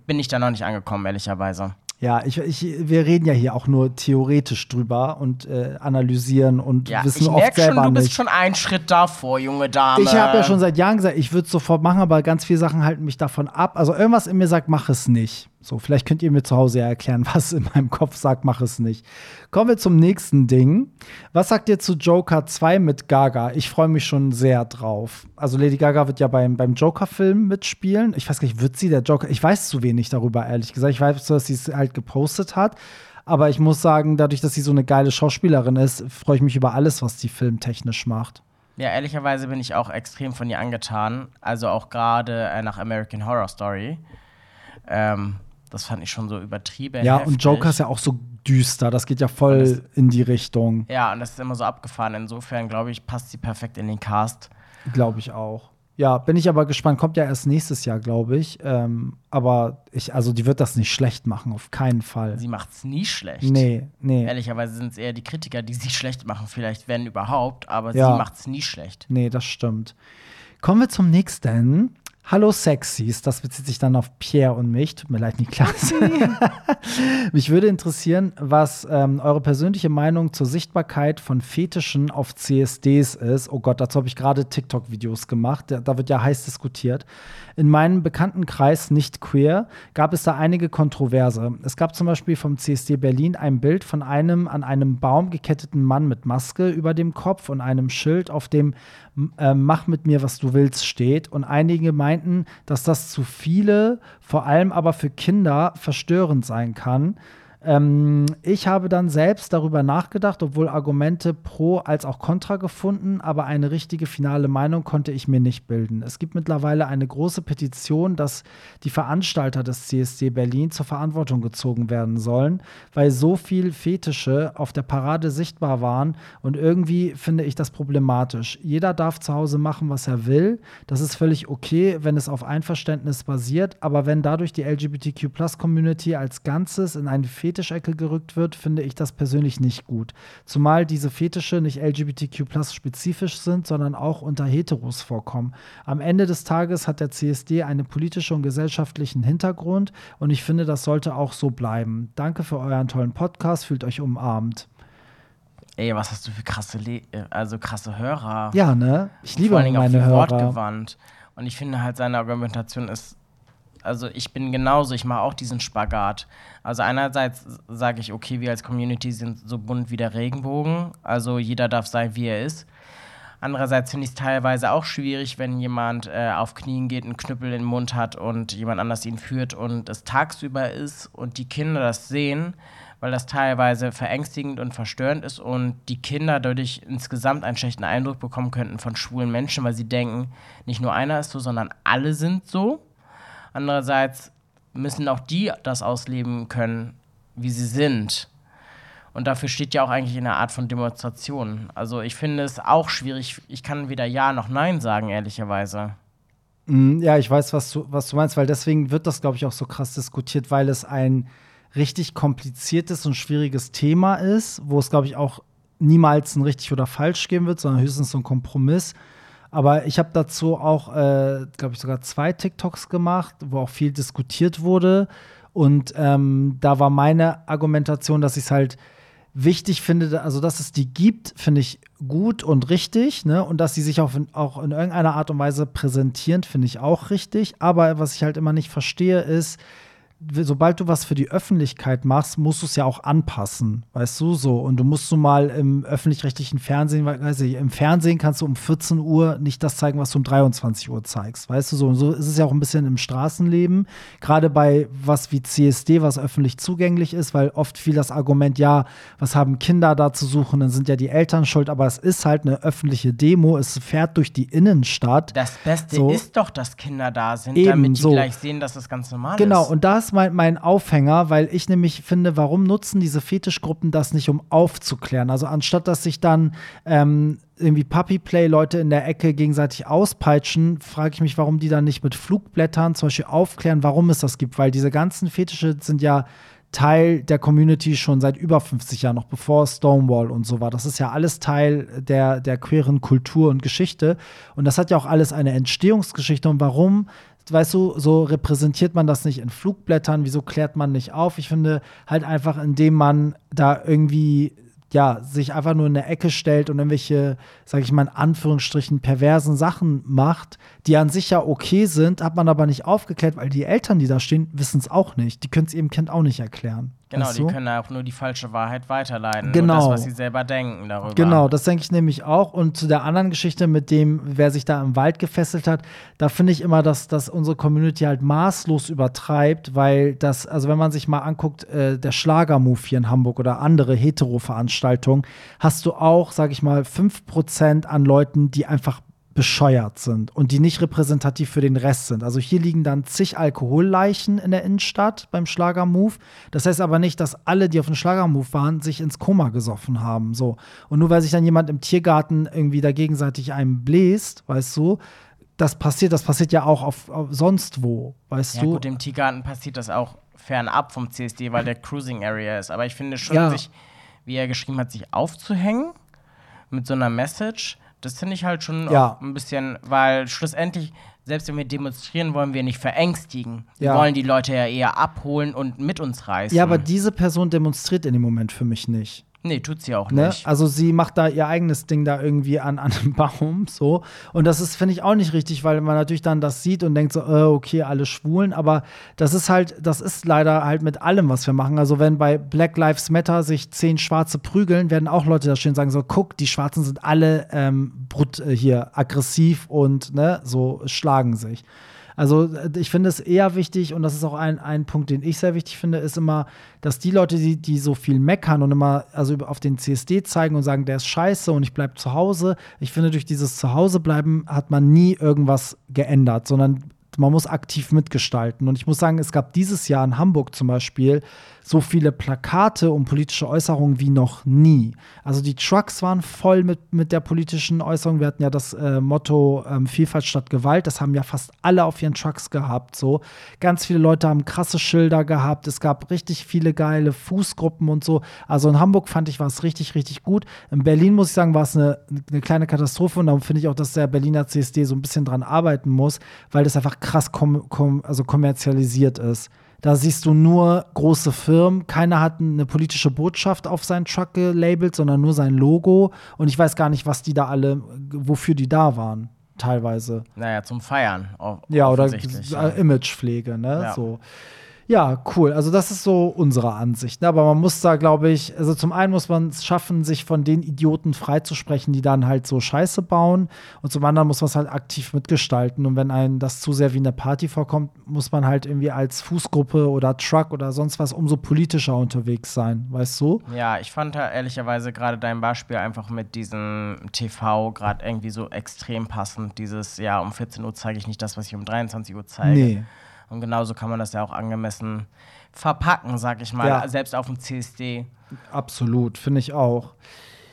bin ich da noch nicht angekommen, ehrlicherweise. Ja, ich, ich, wir reden ja hier auch nur theoretisch drüber und äh, analysieren und Ja, wissen ich oft merke selber schon, du bist nicht. schon einen Schritt davor, junge Dame. Ich habe ja schon seit Jahren gesagt, ich würde es sofort machen, aber ganz viele Sachen halten mich davon ab. Also irgendwas in mir sagt, mach es nicht. So, vielleicht könnt ihr mir zu Hause ja erklären, was in meinem Kopf sagt, mach es nicht. Kommen wir zum nächsten Ding. Was sagt ihr zu Joker 2 mit Gaga? Ich freue mich schon sehr drauf. Also Lady Gaga wird ja beim, beim Joker-Film mitspielen. Ich weiß gar nicht, wird sie der Joker? Ich weiß zu wenig darüber, ehrlich gesagt. Ich weiß, dass sie es halt gepostet hat. Aber ich muss sagen, dadurch, dass sie so eine geile Schauspielerin ist, freue ich mich über alles, was die filmtechnisch macht. Ja, ehrlicherweise bin ich auch extrem von ihr angetan. Also auch gerade äh, nach American Horror Story. Ähm, das fand ich schon so übertrieben. Ja, heftig. und Joker ist ja auch so düster. Das geht ja voll Und in die Richtung, Ja, und das ist immer so abgefahren. Insofern, glaube ich, passt sie perfekt in den Cast. glaube ich auch. Ja, bin ich aber gespannt. Kommt ja erst nächstes Jahr, glaube ich. Ähm, aber ich, also die wird das nicht schlecht machen, auf keinen Fall. Sie macht's nie schlecht. Nee, nee. Ehrlicherweise sind es eher die Kritiker, die sie schlecht machen, vielleicht wenn überhaupt, aber Ja. sie macht's nie schlecht. Nee, das stimmt. Kommen wir zum nächsten. Hallo Sexys, das bezieht sich dann auf Pierre und mich. Tut mir leid, Niklas. mich würde interessieren, was ähm, eure persönliche Meinung zur Sichtbarkeit von Fetischen auf CSDs ist. Oh Gott, dazu habe ich gerade TikTok-Videos gemacht. Da, da wird ja heiß diskutiert. In meinem Bekanntenkreis nicht queer gab es da einige Kontroverse. Es gab zum Beispiel vom CSD Berlin ein Bild von einem an einem Baum geketteten Mann mit Maske über dem Kopf und einem Schild, auf dem äh, Mach mit mir, was du willst steht. Und einige meinten, dass das zu viele, vor allem aber für Kinder, verstörend sein kann. Ähm, ich habe dann selbst darüber nachgedacht, obwohl Argumente pro als auch contra gefunden, aber eine richtige finale Meinung konnte ich mir nicht bilden. Es gibt mittlerweile eine große Petition, dass die Veranstalter des CSD Berlin zur Verantwortung gezogen werden sollen, weil so viel Fetische auf der Parade sichtbar waren und irgendwie finde ich das problematisch. Jeder darf zu Hause machen, was er will. Das ist völlig okay, wenn es auf Einverständnis basiert, aber wenn dadurch die LGBTQ-Plus-Community als Ganzes in eine Fetischecke gerückt wird, finde ich das persönlich nicht gut. Zumal diese Fetische nicht LGBTQ-Plus-spezifisch sind, sondern auch unter Heteros vorkommen. Am Ende des Tages hat der CSD einen politischen und gesellschaftlichen Hintergrund und ich finde, das sollte auch so bleiben. Danke für euren tollen Podcast, fühlt euch umarmt. Ey, was hast du für krasse, Le äh, also krasse Hörer? Ja, ne? Ich liebe Vor allen Dingen auch meine Hörer. wortgewandt. Und ich finde halt, seine Argumentation ist. Also, ich bin genauso, ich mache auch diesen Spagat. Also, einerseits sage ich, okay, wir als Community sind so bunt wie der Regenbogen. Also, jeder darf sein, wie er ist. Andererseits finde ich es teilweise auch schwierig, wenn jemand äh, auf Knien geht, einen Knüppel den Mund hat und jemand anders ihn führt und es tagsüber ist und die Kinder das sehen, weil das teilweise verängstigend und verstörend ist und die Kinder dadurch insgesamt einen schlechten Eindruck bekommen könnten von schwulen Menschen, weil sie denken, nicht nur einer ist so, sondern alle sind so. Andererseits müssen auch die das ausleben können, wie sie sind. Und dafür steht ja auch eigentlich eine Art von Demonstration. Also ich finde es auch schwierig. Ich kann weder Ja noch Nein sagen, ehrlicherweise. Mm, ja, ich weiß, was du, was du meinst, weil deswegen wird das, glaube ich, auch so krass diskutiert, weil es ein richtig kompliziertes und schwieriges Thema ist, wo es, glaube ich, auch niemals ein richtig oder falsch geben wird, sondern höchstens so ein Kompromiss. Aber ich habe dazu auch, äh, glaube ich, sogar zwei TikToks gemacht, wo auch viel diskutiert wurde. Und ähm, da war meine Argumentation, dass ich es halt wichtig finde, also dass es die gibt, finde ich gut und richtig, ne? Und dass sie sich auch in, auch in irgendeiner Art und Weise präsentieren, finde ich auch richtig. Aber was ich halt immer nicht verstehe, ist, sobald du was für die Öffentlichkeit machst, musst du es ja auch anpassen, weißt du so. Und du musst so mal im öffentlich-rechtlichen Fernsehen, weiß ich, im Fernsehen kannst du um 14 Uhr nicht das zeigen, was du um 23 Uhr zeigst, weißt du so. Und so ist es ja auch ein bisschen im Straßenleben, gerade bei was wie CSD, was öffentlich zugänglich ist, weil oft viel das Argument, ja, was haben Kinder da zu suchen, dann sind ja die Eltern schuld, aber es ist halt eine öffentliche Demo, es fährt durch die Innenstadt. Das Beste so. ist doch, dass Kinder da sind, Eben, damit die so. gleich sehen, dass das ganz normal genau, ist. Genau, und da mein, mein Aufhänger, weil ich nämlich finde, warum nutzen diese Fetischgruppen das nicht, um aufzuklären? Also anstatt dass sich dann ähm, irgendwie Puppy-Play-Leute in der Ecke gegenseitig auspeitschen, frage ich mich, warum die dann nicht mit Flugblättern zum Beispiel aufklären, warum es das gibt. Weil diese ganzen Fetische sind ja Teil der Community schon seit über 50 Jahren, noch bevor Stonewall und so war. Das ist ja alles Teil der, der queeren Kultur und Geschichte. Und das hat ja auch alles eine Entstehungsgeschichte. Und warum weißt du, so repräsentiert man das nicht in Flugblättern, wieso klärt man nicht auf? Ich finde halt einfach, indem man da irgendwie ja, sich einfach nur in der Ecke stellt und irgendwelche, sag ich mal in Anführungsstrichen, perversen Sachen macht, die an sich ja okay sind, hat man aber nicht aufgeklärt, weil die Eltern, die da stehen, wissen es auch nicht. Die können es ihrem Kind auch nicht erklären. Genau, weißt du? die können auch nur die falsche Wahrheit weiterleiten. Genau. das, was sie selber denken darüber. Genau, das denke ich nämlich auch. Und zu der anderen Geschichte mit dem, wer sich da im Wald gefesselt hat, da finde ich immer, dass, dass unsere Community halt maßlos übertreibt, weil das, also wenn man sich mal anguckt, äh, der Schlagermove hier in Hamburg oder andere Hetero-Veranstaltungen, hast du auch, sag ich mal, 5% an Leuten, die einfach bescheuert sind und die nicht repräsentativ für den Rest sind. Also hier liegen dann zig Alkoholleichen in der Innenstadt beim Schlagermove. Das heißt aber nicht, dass alle, die auf dem Schlagermove waren, sich ins Koma gesoffen haben. So. Und nur weil sich dann jemand im Tiergarten irgendwie da gegenseitig einem bläst, weißt du, das passiert, das passiert ja auch auf, auf sonst wo, weißt ja, du. Gut, im Tiergarten passiert das auch fernab vom CSD, weil der Cruising Area ist. Aber ich finde schon, ja. sich, wie er geschrieben hat, sich aufzuhängen mit so einer Message das finde ich halt schon ja. ein bisschen, weil schlussendlich, selbst wenn wir demonstrieren, wollen wir nicht verängstigen. Wir ja. wollen die Leute ja eher abholen und mit uns reißen. Ja, aber diese Person demonstriert in dem Moment für mich nicht. Nee, tut sie auch ne? nicht. Also sie macht da ihr eigenes Ding da irgendwie an, an einem Baum so. Und das ist, finde ich, auch nicht richtig, weil man natürlich dann das sieht und denkt so, äh, okay, alle Schwulen. Aber das ist halt, das ist leider halt mit allem, was wir machen. Also wenn bei Black Lives Matter sich zehn Schwarze prügeln, werden auch Leute da stehen und sagen so, guck, die Schwarzen sind alle ähm, brut, äh, hier aggressiv und ne, so schlagen sich. Also äh, ich finde es eher wichtig, und das ist auch ein, ein Punkt, den ich sehr wichtig finde, ist immer, dass die Leute, die, die so viel meckern und immer also auf den CSD zeigen und sagen, der ist scheiße und ich bleibe zu Hause, ich finde, durch dieses Zuhausebleiben hat man nie irgendwas geändert, sondern man muss aktiv mitgestalten. Und ich muss sagen, es gab dieses Jahr in Hamburg zum Beispiel so viele Plakate und politische Äußerungen wie noch nie. Also die Trucks waren voll mit, mit der politischen Äußerung. Wir hatten ja das äh, Motto ähm, Vielfalt statt Gewalt. Das haben ja fast alle auf ihren Trucks gehabt. So ganz viele Leute haben krasse Schilder gehabt. Es gab richtig viele geile Fußgruppen und so. Also in Hamburg fand ich war es richtig richtig gut. In Berlin muss ich sagen war es eine, eine kleine Katastrophe und darum finde ich auch, dass der Berliner CSD so ein bisschen dran arbeiten muss, weil das einfach krass kom kom also kommerzialisiert ist. Da siehst du nur große Firmen. Keiner hat eine politische Botschaft auf seinen Truck gelabelt, sondern nur sein Logo. Und ich weiß gar nicht, was die da alle, wofür die da waren, teilweise. Naja, zum Feiern. Ja, oder. Imagepflege, ne? Ja. So. Ja, cool. Also das ist so unsere Ansicht. Ne? Aber man muss da, glaube ich, also zum einen muss man es schaffen, sich von den Idioten freizusprechen, die dann halt so Scheiße bauen. Und zum anderen muss man es halt aktiv mitgestalten. Und wenn einem das zu sehr wie eine Party vorkommt, muss man halt irgendwie als Fußgruppe oder Truck oder sonst was umso politischer unterwegs sein. Weißt du? Ja, ich fand da ehrlicherweise gerade dein Beispiel einfach mit diesem TV gerade irgendwie so extrem passend. Dieses, ja, um 14 Uhr zeige ich nicht das, was ich um 23 Uhr zeige. Nee. Und genauso kann man das ja auch angemessen verpacken, sag ich mal, Ja. selbst auf dem CSD. Absolut, finde ich auch.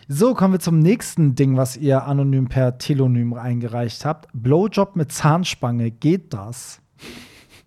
So, kommen wir zum nächsten Ding, was ihr anonym per Telonym eingereicht habt. Blowjob mit Zahnspange, geht das?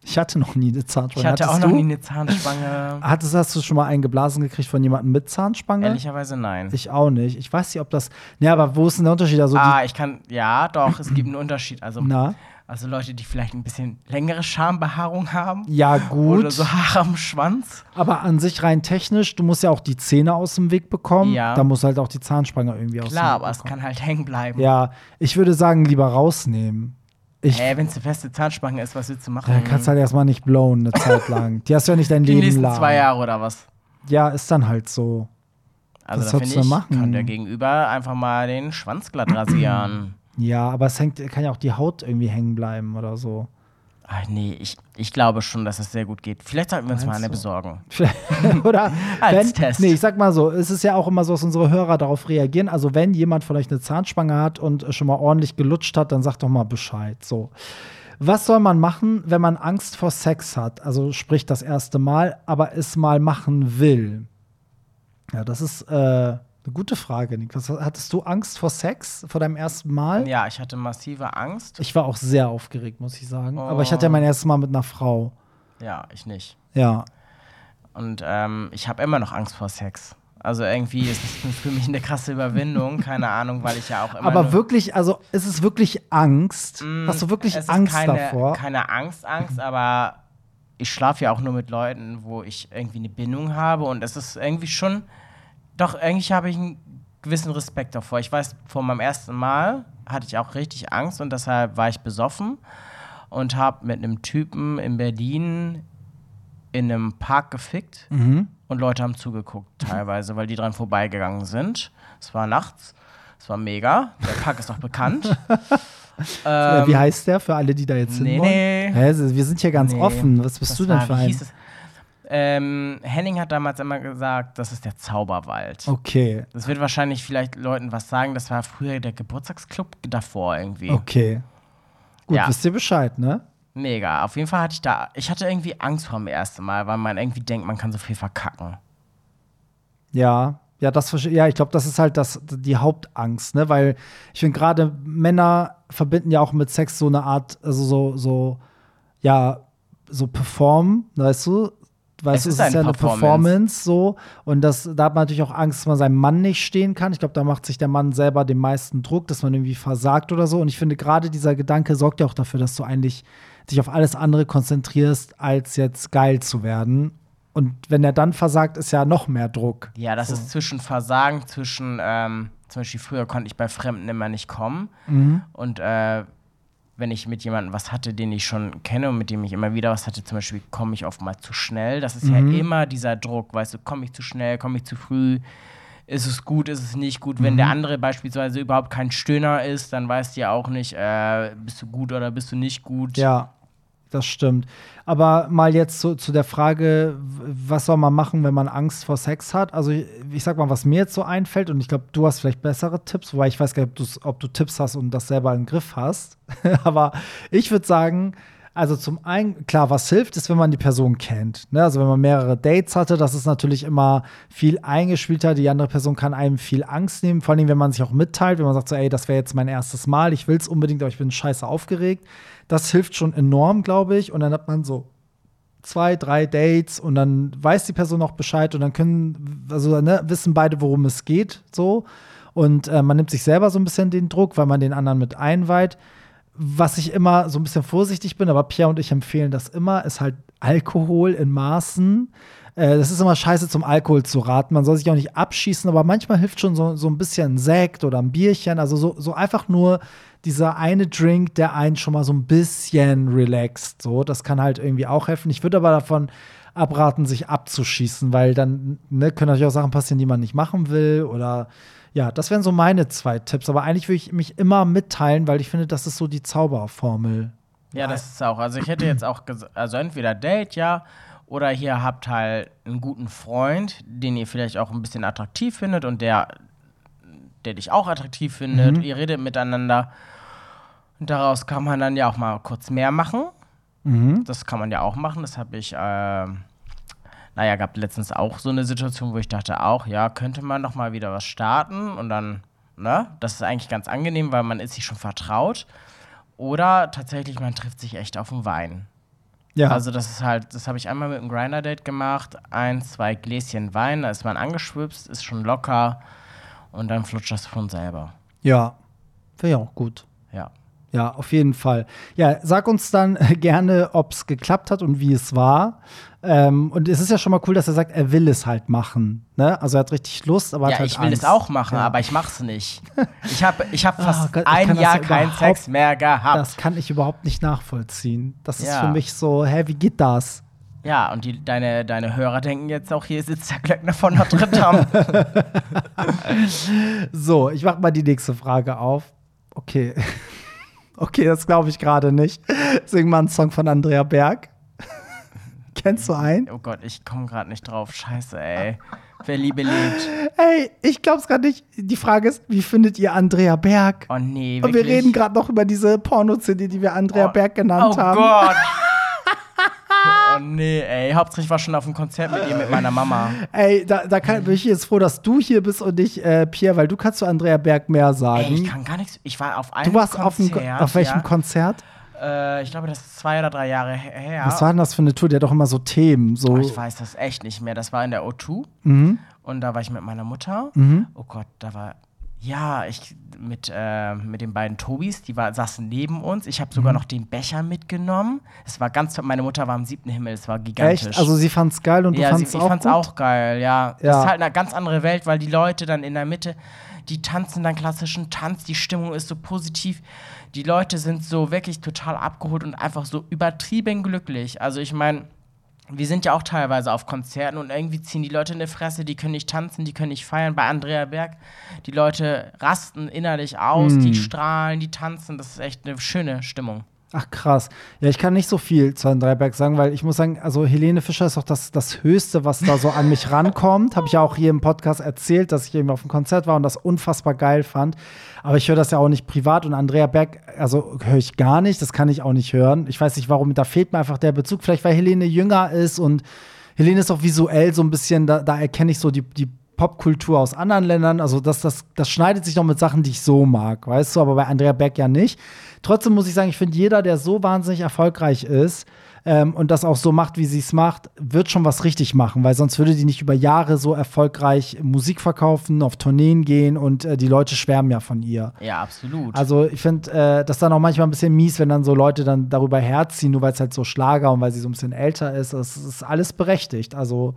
Ich hatte noch nie eine Zahnspange. Ich hatte auch Hattest noch du? nie eine Zahnspange. Hattest, hast du schon mal einen geblasen gekriegt von jemandem mit Zahnspange? Ehrlicherweise nein. Ich auch nicht. Ich weiß nicht, ob das. Ja, aber wo ist denn der Unterschied? Also ah, ich kann, ja, doch, es gibt einen Unterschied. Also, na, also Leute, die vielleicht ein bisschen längere Schambehaarung haben. ja, gut. Oder so Haare am Schwanz. Aber an sich rein technisch, du musst ja auch die Zähne aus dem Weg bekommen. Ja. Da muss halt auch die Zahnspange irgendwie aus dem Klar, Weg aber es bekommen. kann halt hängen bleiben. Ja, ich würde sagen, lieber rausnehmen. Ich, Hä, wenn es eine feste Zahnspange ist, was willst du machen? Da kannst du halt erstmal nicht blowen eine Zeit lang. Die hast du ja nicht dein die Leben nächsten lang. zwei Jahre oder was? Ja, ist dann halt so. Also Was da finde ich, machen? kann der Gegenüber einfach mal den Schwanz glatt rasieren. Ja, aber es hängt, kann ja auch die Haut irgendwie hängen bleiben oder so. Ach nee, ich, ich glaube schon, dass es sehr gut geht. Vielleicht sollten wir uns mal Meinst eine du? besorgen. oder Als wenn, Test. Nee, ich sag mal so, es ist ja auch immer so, dass unsere Hörer darauf reagieren. Also wenn jemand von euch eine Zahnspange hat und schon mal ordentlich gelutscht hat, dann sagt doch mal Bescheid. So. Was soll man machen, wenn man Angst vor Sex hat? Also sprich das erste Mal, aber es mal machen will. Ja, das ist äh, eine gute Frage, Nick. Was, hattest du Angst vor Sex vor deinem ersten Mal? Ja, ich hatte massive Angst. Ich war auch sehr aufgeregt, muss ich sagen. Oh. Aber ich hatte ja mein erstes Mal mit einer Frau. Ja, ich nicht. Ja. Und ähm, ich habe immer noch Angst vor Sex. Also irgendwie ist es für mich eine krasse Überwindung. Keine Ahnung, weil ich ja auch immer. Aber wirklich, also ist es wirklich Angst? Mm, Hast du wirklich Angst keine, davor? Keine Angst, Angst, aber ich schlafe ja auch nur mit Leuten, wo ich irgendwie eine Bindung habe und es ist irgendwie schon, doch eigentlich habe ich einen gewissen Respekt davor. Ich weiß, vor meinem ersten Mal hatte ich auch richtig Angst und deshalb war ich besoffen und habe mit einem Typen in Berlin in einem Park gefickt Mhm. und Leute haben zugeguckt teilweise, weil die dran vorbeigegangen sind. Es war nachts, es war mega. Der Park ist auch bekannt. Äh, Ähm, Wie heißt der für alle, die da jetzt nee, hin wollen? nee. Hä, wir sind hier ganz Nee. offen. Was bist Das du denn war- für ein? hieß es? Ähm, Henning hat damals immer gesagt, das ist der Zauberwald. Okay, Das wird wahrscheinlich vielleicht Leuten was sagen. Das war früher der Geburtstagsclub davor irgendwie. okay. Gut, Ja. wisst ihr Bescheid, ne? Mega. Auf jeden Fall hatte ich da, ich hatte irgendwie Angst vor dem ersten Mal, weil man irgendwie denkt, man kann so viel verkacken. Ja, ja, das ja, ich glaube, das ist halt das, die Hauptangst, ne? Weil ich finde gerade Männer verbinden ja auch mit Sex so eine Art, also so, so, ja, so performen, weißt du? Weißt Es du, ist es ist eine ja eine Performance. Performance so. Und das, da hat man natürlich auch Angst, dass man seinem Mann nicht stehen kann. Ich glaube, da macht sich der Mann selber den meisten Druck, dass man irgendwie versagt oder so. Und ich finde, gerade dieser Gedanke sorgt ja auch dafür, dass du eigentlich dich auf alles andere konzentrierst, als jetzt geil zu werden. Und wenn er dann versagt, ist ja noch mehr Druck. Ja, das ist zwischen Versagen, zwischen, ähm, zum Beispiel früher konnte ich bei Fremden immer nicht kommen. Mhm. Und äh, wenn ich mit jemandem was hatte, den ich schon kenne und mit dem ich immer wieder was hatte, zum Beispiel komme ich oftmals zu schnell. Das ist ja Mhm. immer dieser Druck, weißt du, komme ich zu schnell, komme ich zu früh, ist es gut, ist es nicht gut. Wenn der Mhm. andere beispielsweise überhaupt kein Stöhner ist, dann weißt du ja auch nicht, äh, bist du gut oder bist du nicht gut. Ja, das stimmt. Aber mal jetzt zu, zu der Frage, was soll man machen, wenn man Angst vor Sex hat? Also ich, ich sag mal, was mir jetzt so einfällt, und ich glaube, du hast vielleicht bessere Tipps, wobei ich weiß gar nicht, ob, ob du Tipps hast und das selber im Griff hast. Aber ich würde sagen, also zum einen, klar, was hilft, ist, wenn man die Person kennt. Ne? Also wenn man mehrere Dates hatte, das ist natürlich immer viel eingespielter. Die andere Person kann einem viel Angst nehmen, vor allem, wenn man sich auch mitteilt, wenn man sagt so, ey, das wäre jetzt mein erstes Mal, ich will es unbedingt, aber ich bin scheiße aufgeregt. Das hilft schon enorm, glaube ich. Und dann hat man so zwei, drei Dates und dann weiß die Person auch Bescheid und dann können, also ne, wissen beide, worum es geht, so. Und äh, man nimmt sich selber so ein bisschen den Druck, weil man den anderen mit einweiht. Was ich immer so ein bisschen vorsichtig bin, aber Pierre und ich empfehlen das immer, ist halt Alkohol in Maßen. Äh, das ist immer scheiße zum Alkohol zu raten. Man soll sich auch nicht abschießen, aber manchmal hilft schon so, so ein bisschen ein Sekt oder ein Bierchen. Also so, so einfach nur dieser eine Drink, der einen schon mal so ein bisschen relaxt. So, das kann halt irgendwie auch helfen. Ich würde aber davon abraten, sich abzuschießen, weil dann ne, können natürlich auch Sachen passieren, die man nicht machen will oder ja, das wären so meine zwei Tipps. Aber eigentlich würde ich mich immer mitteilen, weil ich finde, das ist so die Zauberformel. Ja, das ist auch. Also ich hätte jetzt auch gesagt, also entweder Date, ja, oder ihr habt halt einen guten Freund, den ihr vielleicht auch ein bisschen attraktiv findet und der, der dich auch attraktiv findet. Mhm. Ihr redet miteinander. Und daraus kann man dann ja auch mal kurz mehr machen. Mhm. Das kann man ja auch machen. Das habe ich, äh, naja, gab letztens auch so eine Situation, wo ich dachte auch, ja, könnte man noch mal wieder was starten und dann, ne, das ist eigentlich ganz angenehm, weil man ist sich schon vertraut. Oder tatsächlich, man trifft sich echt auf den Wein. Ja, Also das ist halt, das habe ich einmal mit einem Grinder-Date gemacht. Ein, zwei Gläschen Wein, da ist man angeschwipst, ist schon locker und dann flutscht das von selber. ja, wäre ja auch gut. Ja. Ja, auf jeden Fall. Ja, sag uns dann gerne, ob es geklappt hat und wie es war. Ähm, und es ist ja schon mal cool, dass er sagt, er will es halt machen. Ne? Also er hat richtig Lust, aber Ja, hat halt ich will Angst. es auch machen, Ja. aber ich mach's nicht. Ich habe ich hab Ah, fast Gott, ich ein Jahr ja keinen Sex mehr gehabt. Das kann ich überhaupt nicht nachvollziehen. Das ist für mich so, hä, wie geht das? ja, und die, deine, deine Hörer denken jetzt auch, hier sitzt der Glöckner von Notre Dame. So, ich mach mal die nächste Frage auf. Okay. Okay, das glaube ich gerade nicht. Sing mal einen Song von Andrea Berg. Kennst du einen? oh Gott, ich komme gerade nicht drauf. Scheiße, ey. Wer Liebe liebt. Hey, ich glaube es gerade nicht. Die Frage ist, wie findet ihr Andrea Berg? Oh nee, Und wirklich. wir reden gerade noch über diese Porno-CD, die wir Andrea Oh, Berg genannt oh haben. Gott. oh nee, ey. Hauptsächlich war schon auf einem Konzert mit ihr, mit meiner Mama. Ey, da, da kann, bin ich jetzt froh, dass du hier bist und nicht äh, Pierre, weil du kannst zu Andrea Berg mehr sagen. Ey, ich kann gar nichts. Ich war auf einem du warst auf, Konzert. einem, auf welchem ja. Konzert? Äh, ich glaube, das ist zwei oder drei Jahre her. Was war denn das für eine Tour? Der hat doch immer so Themen. So. Oh, ich weiß das echt nicht mehr. Das war in der O2 Mhm. und da war ich mit meiner Mutter. Mhm. Oh Gott, da war. Ja, ich mit, äh, mit den beiden Tobis, die war, saßen neben uns. Ich habe Mhm. sogar noch den Becher mitgenommen. Es war ganz toll. Meine Mutter war im siebten Himmel, es war gigantisch. Echt? Also sie fand's geil und du ja, sie, fandst ich auch fand's gut? auch geil, ja. Das Ja. ist halt eine ganz andere Welt, weil die Leute dann in der Mitte, die tanzen dann klassischen Tanz, die Stimmung ist so positiv. Die Leute sind so wirklich total abgeholt und einfach so übertrieben glücklich. Also ich meine, wir sind ja auch teilweise auf Konzerten und irgendwie ziehen die Leute in die Fresse, die können nicht tanzen, die können nicht feiern. Bei Andrea Berg, die Leute rasten innerlich aus, Hm. die strahlen, die tanzen. Das ist echt eine schöne Stimmung. Ach krass. Ja, ich kann nicht so viel zu Andrea Berg sagen, weil ich muss sagen, also Helene Fischer ist doch das, das Höchste, was da so an mich rankommt. Habe ich ja auch hier im Podcast erzählt, dass ich eben auf dem Konzert war und das unfassbar geil fand. Aber ich höre das ja auch nicht privat und Andrea Berg, also höre ich gar nicht, das kann ich auch nicht hören. Ich weiß nicht warum, da fehlt mir einfach der Bezug. Vielleicht weil Helene jünger ist und Helene ist auch visuell so ein bisschen, da, da erkenne ich so die, die Popkultur aus anderen Ländern. Also das, das, das schneidet sich noch mit Sachen, die ich so mag, weißt du, aber bei Andrea Berg ja nicht. Trotzdem muss ich sagen, ich finde, jeder, der so wahnsinnig erfolgreich ist ähm, und das auch so macht, wie sie es macht, wird schon was richtig machen, weil sonst würde die nicht über Jahre so erfolgreich Musik verkaufen, auf Tourneen gehen und äh, die Leute schwärmen ja von ihr. Ja, absolut. Also ich finde äh, das dann auch manchmal ein bisschen mies, wenn dann so Leute dann darüber herziehen, nur weil es halt so Schlager und weil sie so ein bisschen älter ist. Das ist alles berechtigt. Also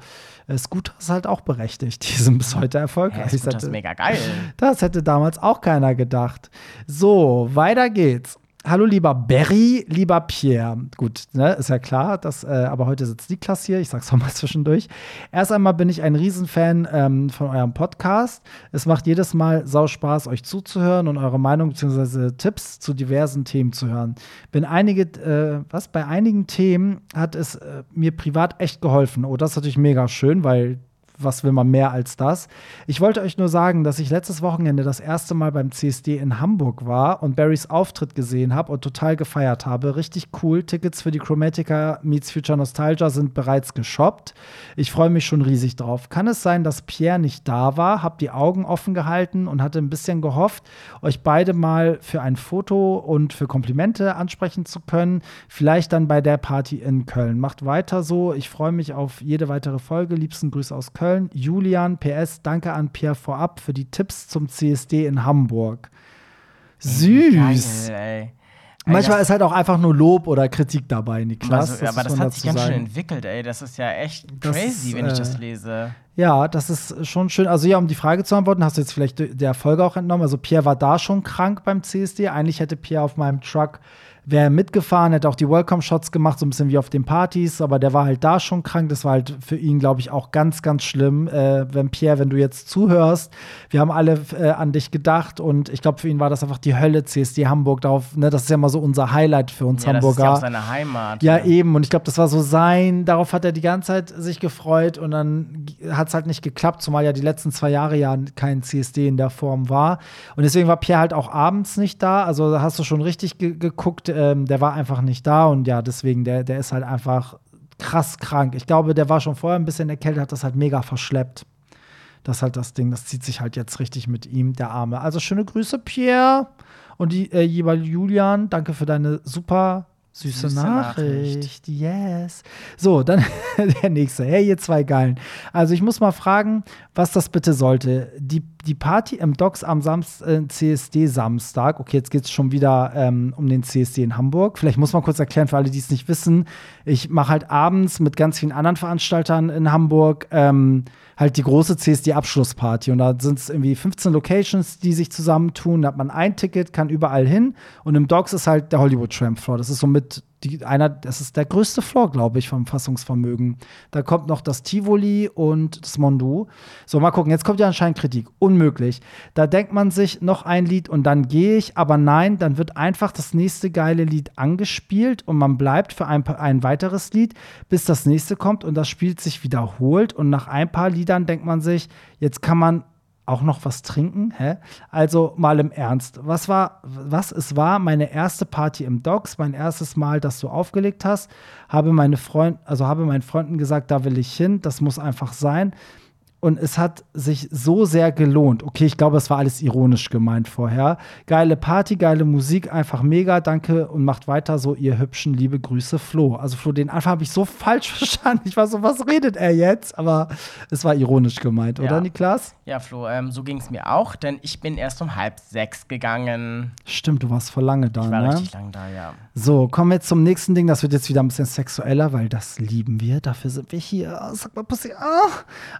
äh, Scooter ist halt auch berechtigt. Die sind bis heute erfolgreich. ja, das ist mega geil. das hätte damals auch keiner gedacht. So, weiter geht's. Hallo lieber Barry, lieber Pierre. Gut, ne, ist ja klar, dass, äh, aber heute sitzt Niklas hier, ich sag's noch mal zwischendurch. Erst einmal bin ich ein Riesenfan ähm, von eurem Podcast. Es macht jedes Mal sau Spaß, euch zuzuhören und eure Meinung bzw. Tipps zu diversen Themen zu hören. Bin einige, äh, was, bei einigen Themen hat es äh, mir privat echt geholfen. Oh, das ist natürlich mega schön, weil was will man mehr als das? Ich wollte euch nur sagen, dass ich letztes Wochenende das erste Mal beim CSD in Hamburg war und Barrys Auftritt gesehen habe und total gefeiert habe. Richtig cool. Tickets für die Chromatica Meets Future Nostalgia sind bereits geshoppt. Ich freue mich schon riesig drauf. Kann es sein, dass Pierre nicht da war? Hab die Augen offen gehalten und hatte ein bisschen gehofft, euch beide mal für ein Foto und für Komplimente ansprechen zu können. Vielleicht dann bei der Party in Köln. Macht weiter so. Ich freue mich auf jede weitere Folge. Liebsten Grüße aus Köln. Julian, PS, danke an Pierre vorab für die Tipps zum CSD in Hamburg. Süß. Geil, ey. Ey, Manchmal das- ist halt auch einfach nur Lob oder Kritik dabei, Niklas. Also, Das aber das hat sich ganz schön sagen. entwickelt, ey. Das ist ja echt Das crazy, ist, wenn ich äh, das lese. Ja, das ist schon schön. Also ja, um die Frage zu antworten, hast du jetzt vielleicht der Folge auch entnommen. Also Pierre war da schon krank beim CSD. Eigentlich hätte Pierre auf meinem Truck wäre mitgefahren, hätte auch die Welcome-Shots gemacht, so ein bisschen wie auf den Partys, aber der war halt da schon krank. Das war halt für ihn, glaube ich, auch ganz, ganz schlimm. Äh, wenn Pierre, wenn du jetzt zuhörst, wir haben alle äh, an dich gedacht und ich glaube, für ihn war das einfach die Hölle, CSD Hamburg. Darauf, ne, das ist ja mal so unser Highlight für uns ja, Hamburger. Das ist ja auch seine Heimat. Ja, eben. Und ich glaube, das war so sein. Darauf hat er die ganze Zeit sich gefreut und dann hat es halt nicht geklappt, zumal ja die letzten zwei Jahre ja kein CSD in der Form war. Und deswegen war Pierre halt auch abends nicht da. Also hast du schon richtig ge geguckt ähm, der war einfach nicht da und ja, deswegen, der, der ist halt einfach krass krank. Ich glaube, der war schon vorher ein bisschen erkältet, hat das halt mega verschleppt. Das ist halt das Ding, das zieht sich halt jetzt richtig mit ihm, der Arme. Also schöne Grüße, Pierre. Und die, äh, Julian, danke für deine super Süße, Süße Nachricht. Nachricht. Yes. So, dann der nächste. Hey, ihr zwei Geilen. Also, ich muss mal fragen, was das bitte sollte. Die, die Party im Docks am Samst, äh, CSD-Samstag. Okay, jetzt geht es schon wieder ähm, um den CSD in Hamburg. Vielleicht muss man kurz erklären für alle, die es nicht wissen. Ich mache halt abends mit ganz vielen anderen Veranstaltern in Hamburg. Ähm, halt die große CSD-Abschlussparty. Und da sind es irgendwie 15 Locations, die sich zusammentun. Da hat man ein Ticket, kann überall hin. Und im Dogs ist halt der Hollywood Tramp Floor. Das ist so mit die, einer, das ist der größte Floor, glaube ich, vom Fassungsvermögen. Da kommt noch das Tivoli und das Mondu. So, mal gucken, jetzt kommt ja anscheinend Kritik. Unmöglich. Da denkt man sich noch ein Lied und dann gehe ich, aber nein, dann wird einfach das nächste geile Lied angespielt und man bleibt für ein, ein weiteres Lied, bis das nächste kommt und das Spiel sich wiederholt. Und nach ein paar Liedern denkt man sich, jetzt kann man auch noch was trinken? Hä? Also mal im Ernst. Was war, was es war meine erste Party im Docks, mein erstes Mal, dass du aufgelegt hast, habe meine Freund, also habe meinen Freunden gesagt, da will ich hin, das muss einfach sein und es hat sich so sehr gelohnt. Okay, ich glaube, es war alles ironisch gemeint vorher. Geile Party, geile Musik, einfach mega. Danke und macht weiter so, ihr hübschen, liebe Grüße, Flo. Also Flo, den Anfang habe ich so falsch verstanden. Ich war so, was redet er jetzt? Aber es war ironisch gemeint, oder ja. Niklas? Ja, Flo, ähm, so ging es mir auch, denn ich bin erst um halb sechs gegangen. Stimmt, du warst vor lange da, ich war ne? richtig lang da, ja. So, kommen wir jetzt zum nächsten Ding. Das wird jetzt wieder ein bisschen sexueller, weil das lieben wir. Dafür sind wir hier. Sag mal, Pussy. Ah.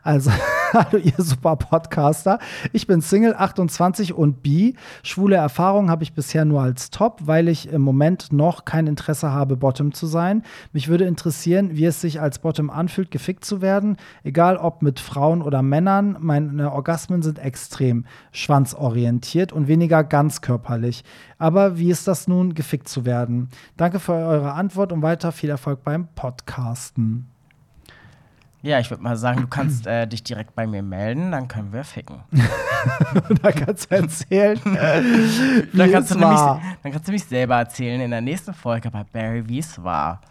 Also Hallo, ihr super Podcaster. Ich bin Single, 28 und bi. Schwule Erfahrungen habe ich bisher nur als Top, weil ich im Moment noch kein Interesse habe, Bottom zu sein. Mich würde interessieren, wie es sich als Bottom anfühlt, gefickt zu werden. Egal ob mit Frauen oder Männern. Meine Orgasmen sind extrem schwanzorientiert und weniger ganz körperlich. Aber wie ist das nun, gefickt zu werden? Danke für eure Antwort und weiter viel Erfolg beim Podcasten. Ja, ich würde mal sagen, du kannst äh, dich direkt bei mir melden, dann können wir ficken. da kannst du erzählen. dann, kannst du nämlich, dann kannst du mich selber erzählen in der nächsten Folge bei Barry, wie es war.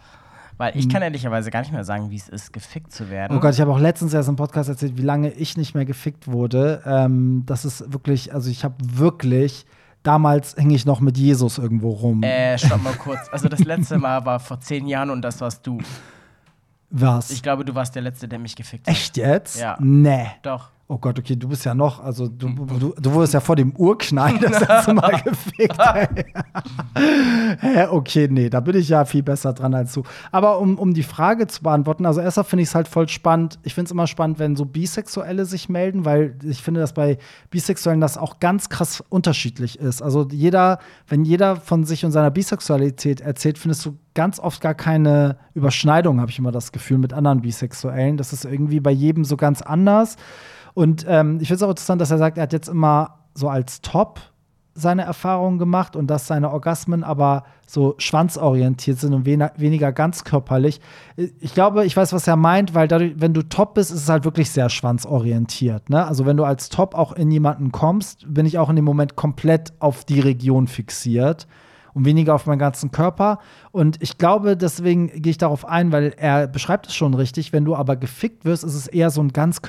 Weil ich mhm. kann ehrlicherweise gar nicht mehr sagen, wie es ist, gefickt zu werden. Oh Gott, ich habe auch letztens erst im Podcast erzählt, wie lange ich nicht mehr gefickt wurde. Ähm, das ist wirklich, also ich habe wirklich damals hing ich noch mit Jesus irgendwo rum. Äh, stopp mal kurz. Also das letzte Mal war vor zehn Jahren und das warst du. Was? Ich glaube, du warst der Letzte, der mich gefickt hat. Echt jetzt? Ja. Nee. Doch. Oh Gott, okay, du bist ja noch, also du, du, du wurdest ja vor dem Urknall das letzte Mal gefickt. Hä, okay, nee, da bin ich ja viel besser dran als du. Aber um, um die Frage zu beantworten, also erstmal finde ich es halt voll spannend. Ich finde es immer spannend, wenn so Bisexuelle sich melden, weil ich finde, dass bei Bisexuellen das auch ganz krass unterschiedlich ist. Also jeder, wenn jeder von sich und seiner Bisexualität erzählt, findest du ganz oft gar keine Überschneidung, habe ich immer das Gefühl, mit anderen Bisexuellen. Das ist irgendwie bei jedem so ganz anders. Und ähm, ich finde es auch interessant, dass er sagt, er hat jetzt immer so als Top seine Erfahrungen gemacht und dass seine Orgasmen aber so schwanzorientiert sind und wen weniger ganz körperlich. Ich glaube, ich weiß, was er meint, weil dadurch, wenn du top bist, ist es halt wirklich sehr schwanzorientiert. Ne? Also wenn du als Top auch in jemanden kommst, bin ich auch in dem Moment komplett auf die Region fixiert und weniger auf meinen ganzen Körper. Und ich glaube, deswegen gehe ich darauf ein, weil er beschreibt es schon richtig. Wenn du aber gefickt wirst, ist es eher so ein ganz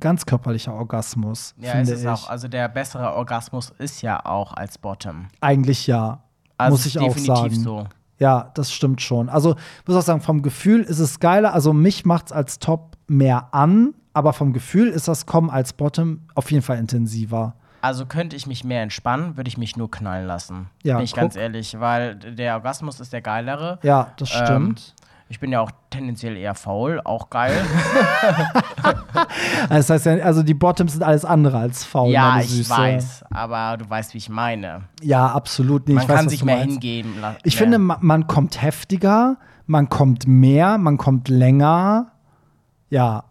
ganz körperlicher Orgasmus. Ja, finde es ist ich. auch. Also der bessere Orgasmus ist ja auch als Bottom. Eigentlich ja. Also muss ich auch sagen. So. Ja, das stimmt schon. Also, muss auch sagen, vom Gefühl ist es geiler. Also, mich macht es als Top mehr an, aber vom Gefühl ist das Kommen als Bottom auf jeden Fall intensiver. Also könnte ich mich mehr entspannen, würde ich mich nur knallen lassen. Ja, Bin ich guck. ganz ehrlich, weil der Orgasmus ist der geilere. Ja, das stimmt. Ähm, Ich bin ja auch tendenziell eher faul, auch geil. Das heißt ja, also die Bottoms sind alles andere als faul. ja, ich Süße. weiß, aber du weißt, wie ich meine. Ja, absolut. Nee, Man weiß, kann was sich mehr meinst. hingeben. Ich ja. finde, ma- man kommt heftiger, man kommt mehr, man kommt länger. Ja.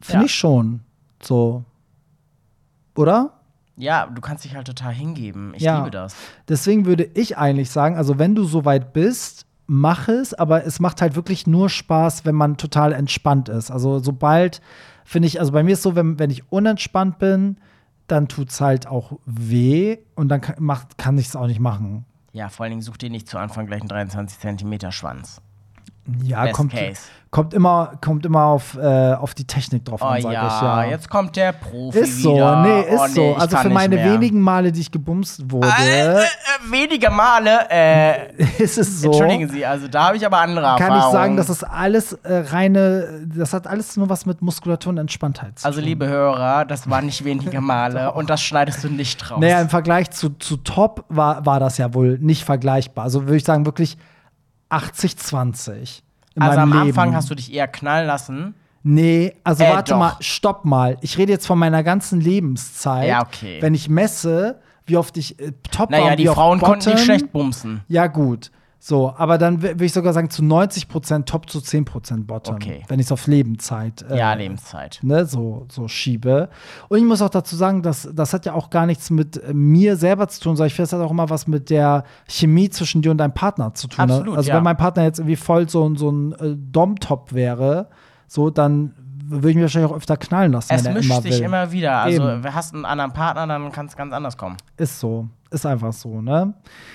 Finde Ja. ich schon. So. Oder? Ja, du kannst dich halt total hingeben. Ich Ja. liebe das. Deswegen würde ich eigentlich sagen, also wenn du so weit bist, mach es, aber es macht halt wirklich nur Spaß, wenn man total entspannt ist. Also sobald, finde ich, also bei mir ist so, wenn, wenn ich unentspannt bin, dann tut es halt auch weh und dann kann, kann ich es auch nicht machen. Ja, vor allen Dingen such dir nicht zu Anfang gleich einen 23 Zentimeter Schwanz. Ja, Best kommt, case. kommt immer, kommt immer auf, äh, auf die Technik drauf Oh an, sag ja, ich ja. jetzt kommt der Profi ist so, wieder. nee, ist oh, nee, so. Also für meine wenigen Male, die ich gebumst wurde, Äh, äh, wenige Male, äh, ist es so. entschuldigen Sie, also da habe ich aber andere kann ich Erfahrungen. sagen, dass es alles äh, reine, das hat alles nur was mit Muskulatur und Entspanntheit zu Also, tun. liebe Hörer, das waren nicht wenige Male und das schneidest du nicht raus. Naja, im Vergleich zu, zu Top war, war das ja wohl nicht vergleichbar. Also würde ich sagen, wirklich 80-20. in also am meinem Anfang Leben. hast du dich eher knallen lassen. Nee, also Äh, warte doch. mal, stopp mal. Ich rede jetzt von meiner ganzen Lebenszeit. Ja, okay. Wenn ich messe, wie oft ich äh, top war Naja, und die Frauen konnten nicht schlecht bumsen. Ja, gut. So, aber dann wür- würde ich sogar sagen, zu 90% Top zu 10% Bottom. Okay. Wenn ich es auf Lebenszeit äh, Ja, Lebenszeit. ne, so, so schiebe. Und ich muss auch dazu sagen, dass das hat ja auch gar nichts mit äh, mir selber zu tun, sondern ich finde, das hat auch immer was mit der Chemie zwischen dir und deinem Partner zu tun. ne? Absolut, also ja. wenn mein Partner jetzt irgendwie voll so, ein- so ein äh, Dom-Top wäre, so, dann würde ich mich wahrscheinlich auch öfter knallen lassen, Es wenn mischt immer sich will. immer wieder. Also, Eben. du hast einen anderen Partner, dann kann es ganz anders kommen. Ist so. Ist einfach so, ne?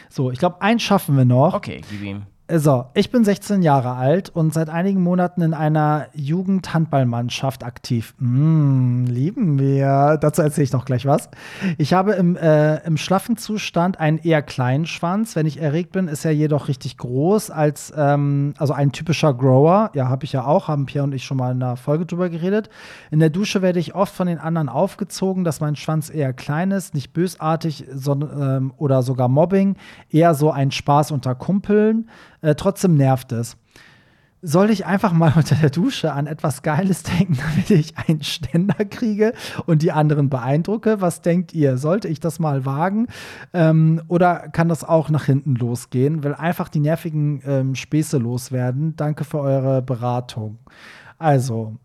So, ich glaube, eins schaffen wir noch. Okay, gib ihm. So, ich bin 16 Jahre alt und seit einigen Monaten in einer Jugendhandballmannschaft aktiv. Mm, lieben wir. Dazu erzähle ich noch gleich was. Ich habe im, äh, im schlaffen Zustand einen eher kleinen Schwanz. Wenn ich erregt bin, ist er jedoch richtig groß, als ähm, also ein typischer Grower. Ja, habe ich ja auch, haben Pierre und ich schon mal in einer Folge drüber geredet. In der Dusche werde ich oft von den anderen aufgezogen, dass mein Schwanz eher klein ist, nicht bösartig sondern, ähm, oder sogar Mobbing, eher so ein Spaß unter Kumpeln. Äh, trotzdem nervt es. Soll ich einfach mal unter der Dusche an etwas Geiles denken, damit ich einen Ständer kriege und die anderen beeindrucke? Was denkt ihr? Sollte ich das mal wagen? Ähm, oder kann das auch nach hinten losgehen? Will einfach die nervigen ähm, Späße loswerden. Danke für eure Beratung. Also,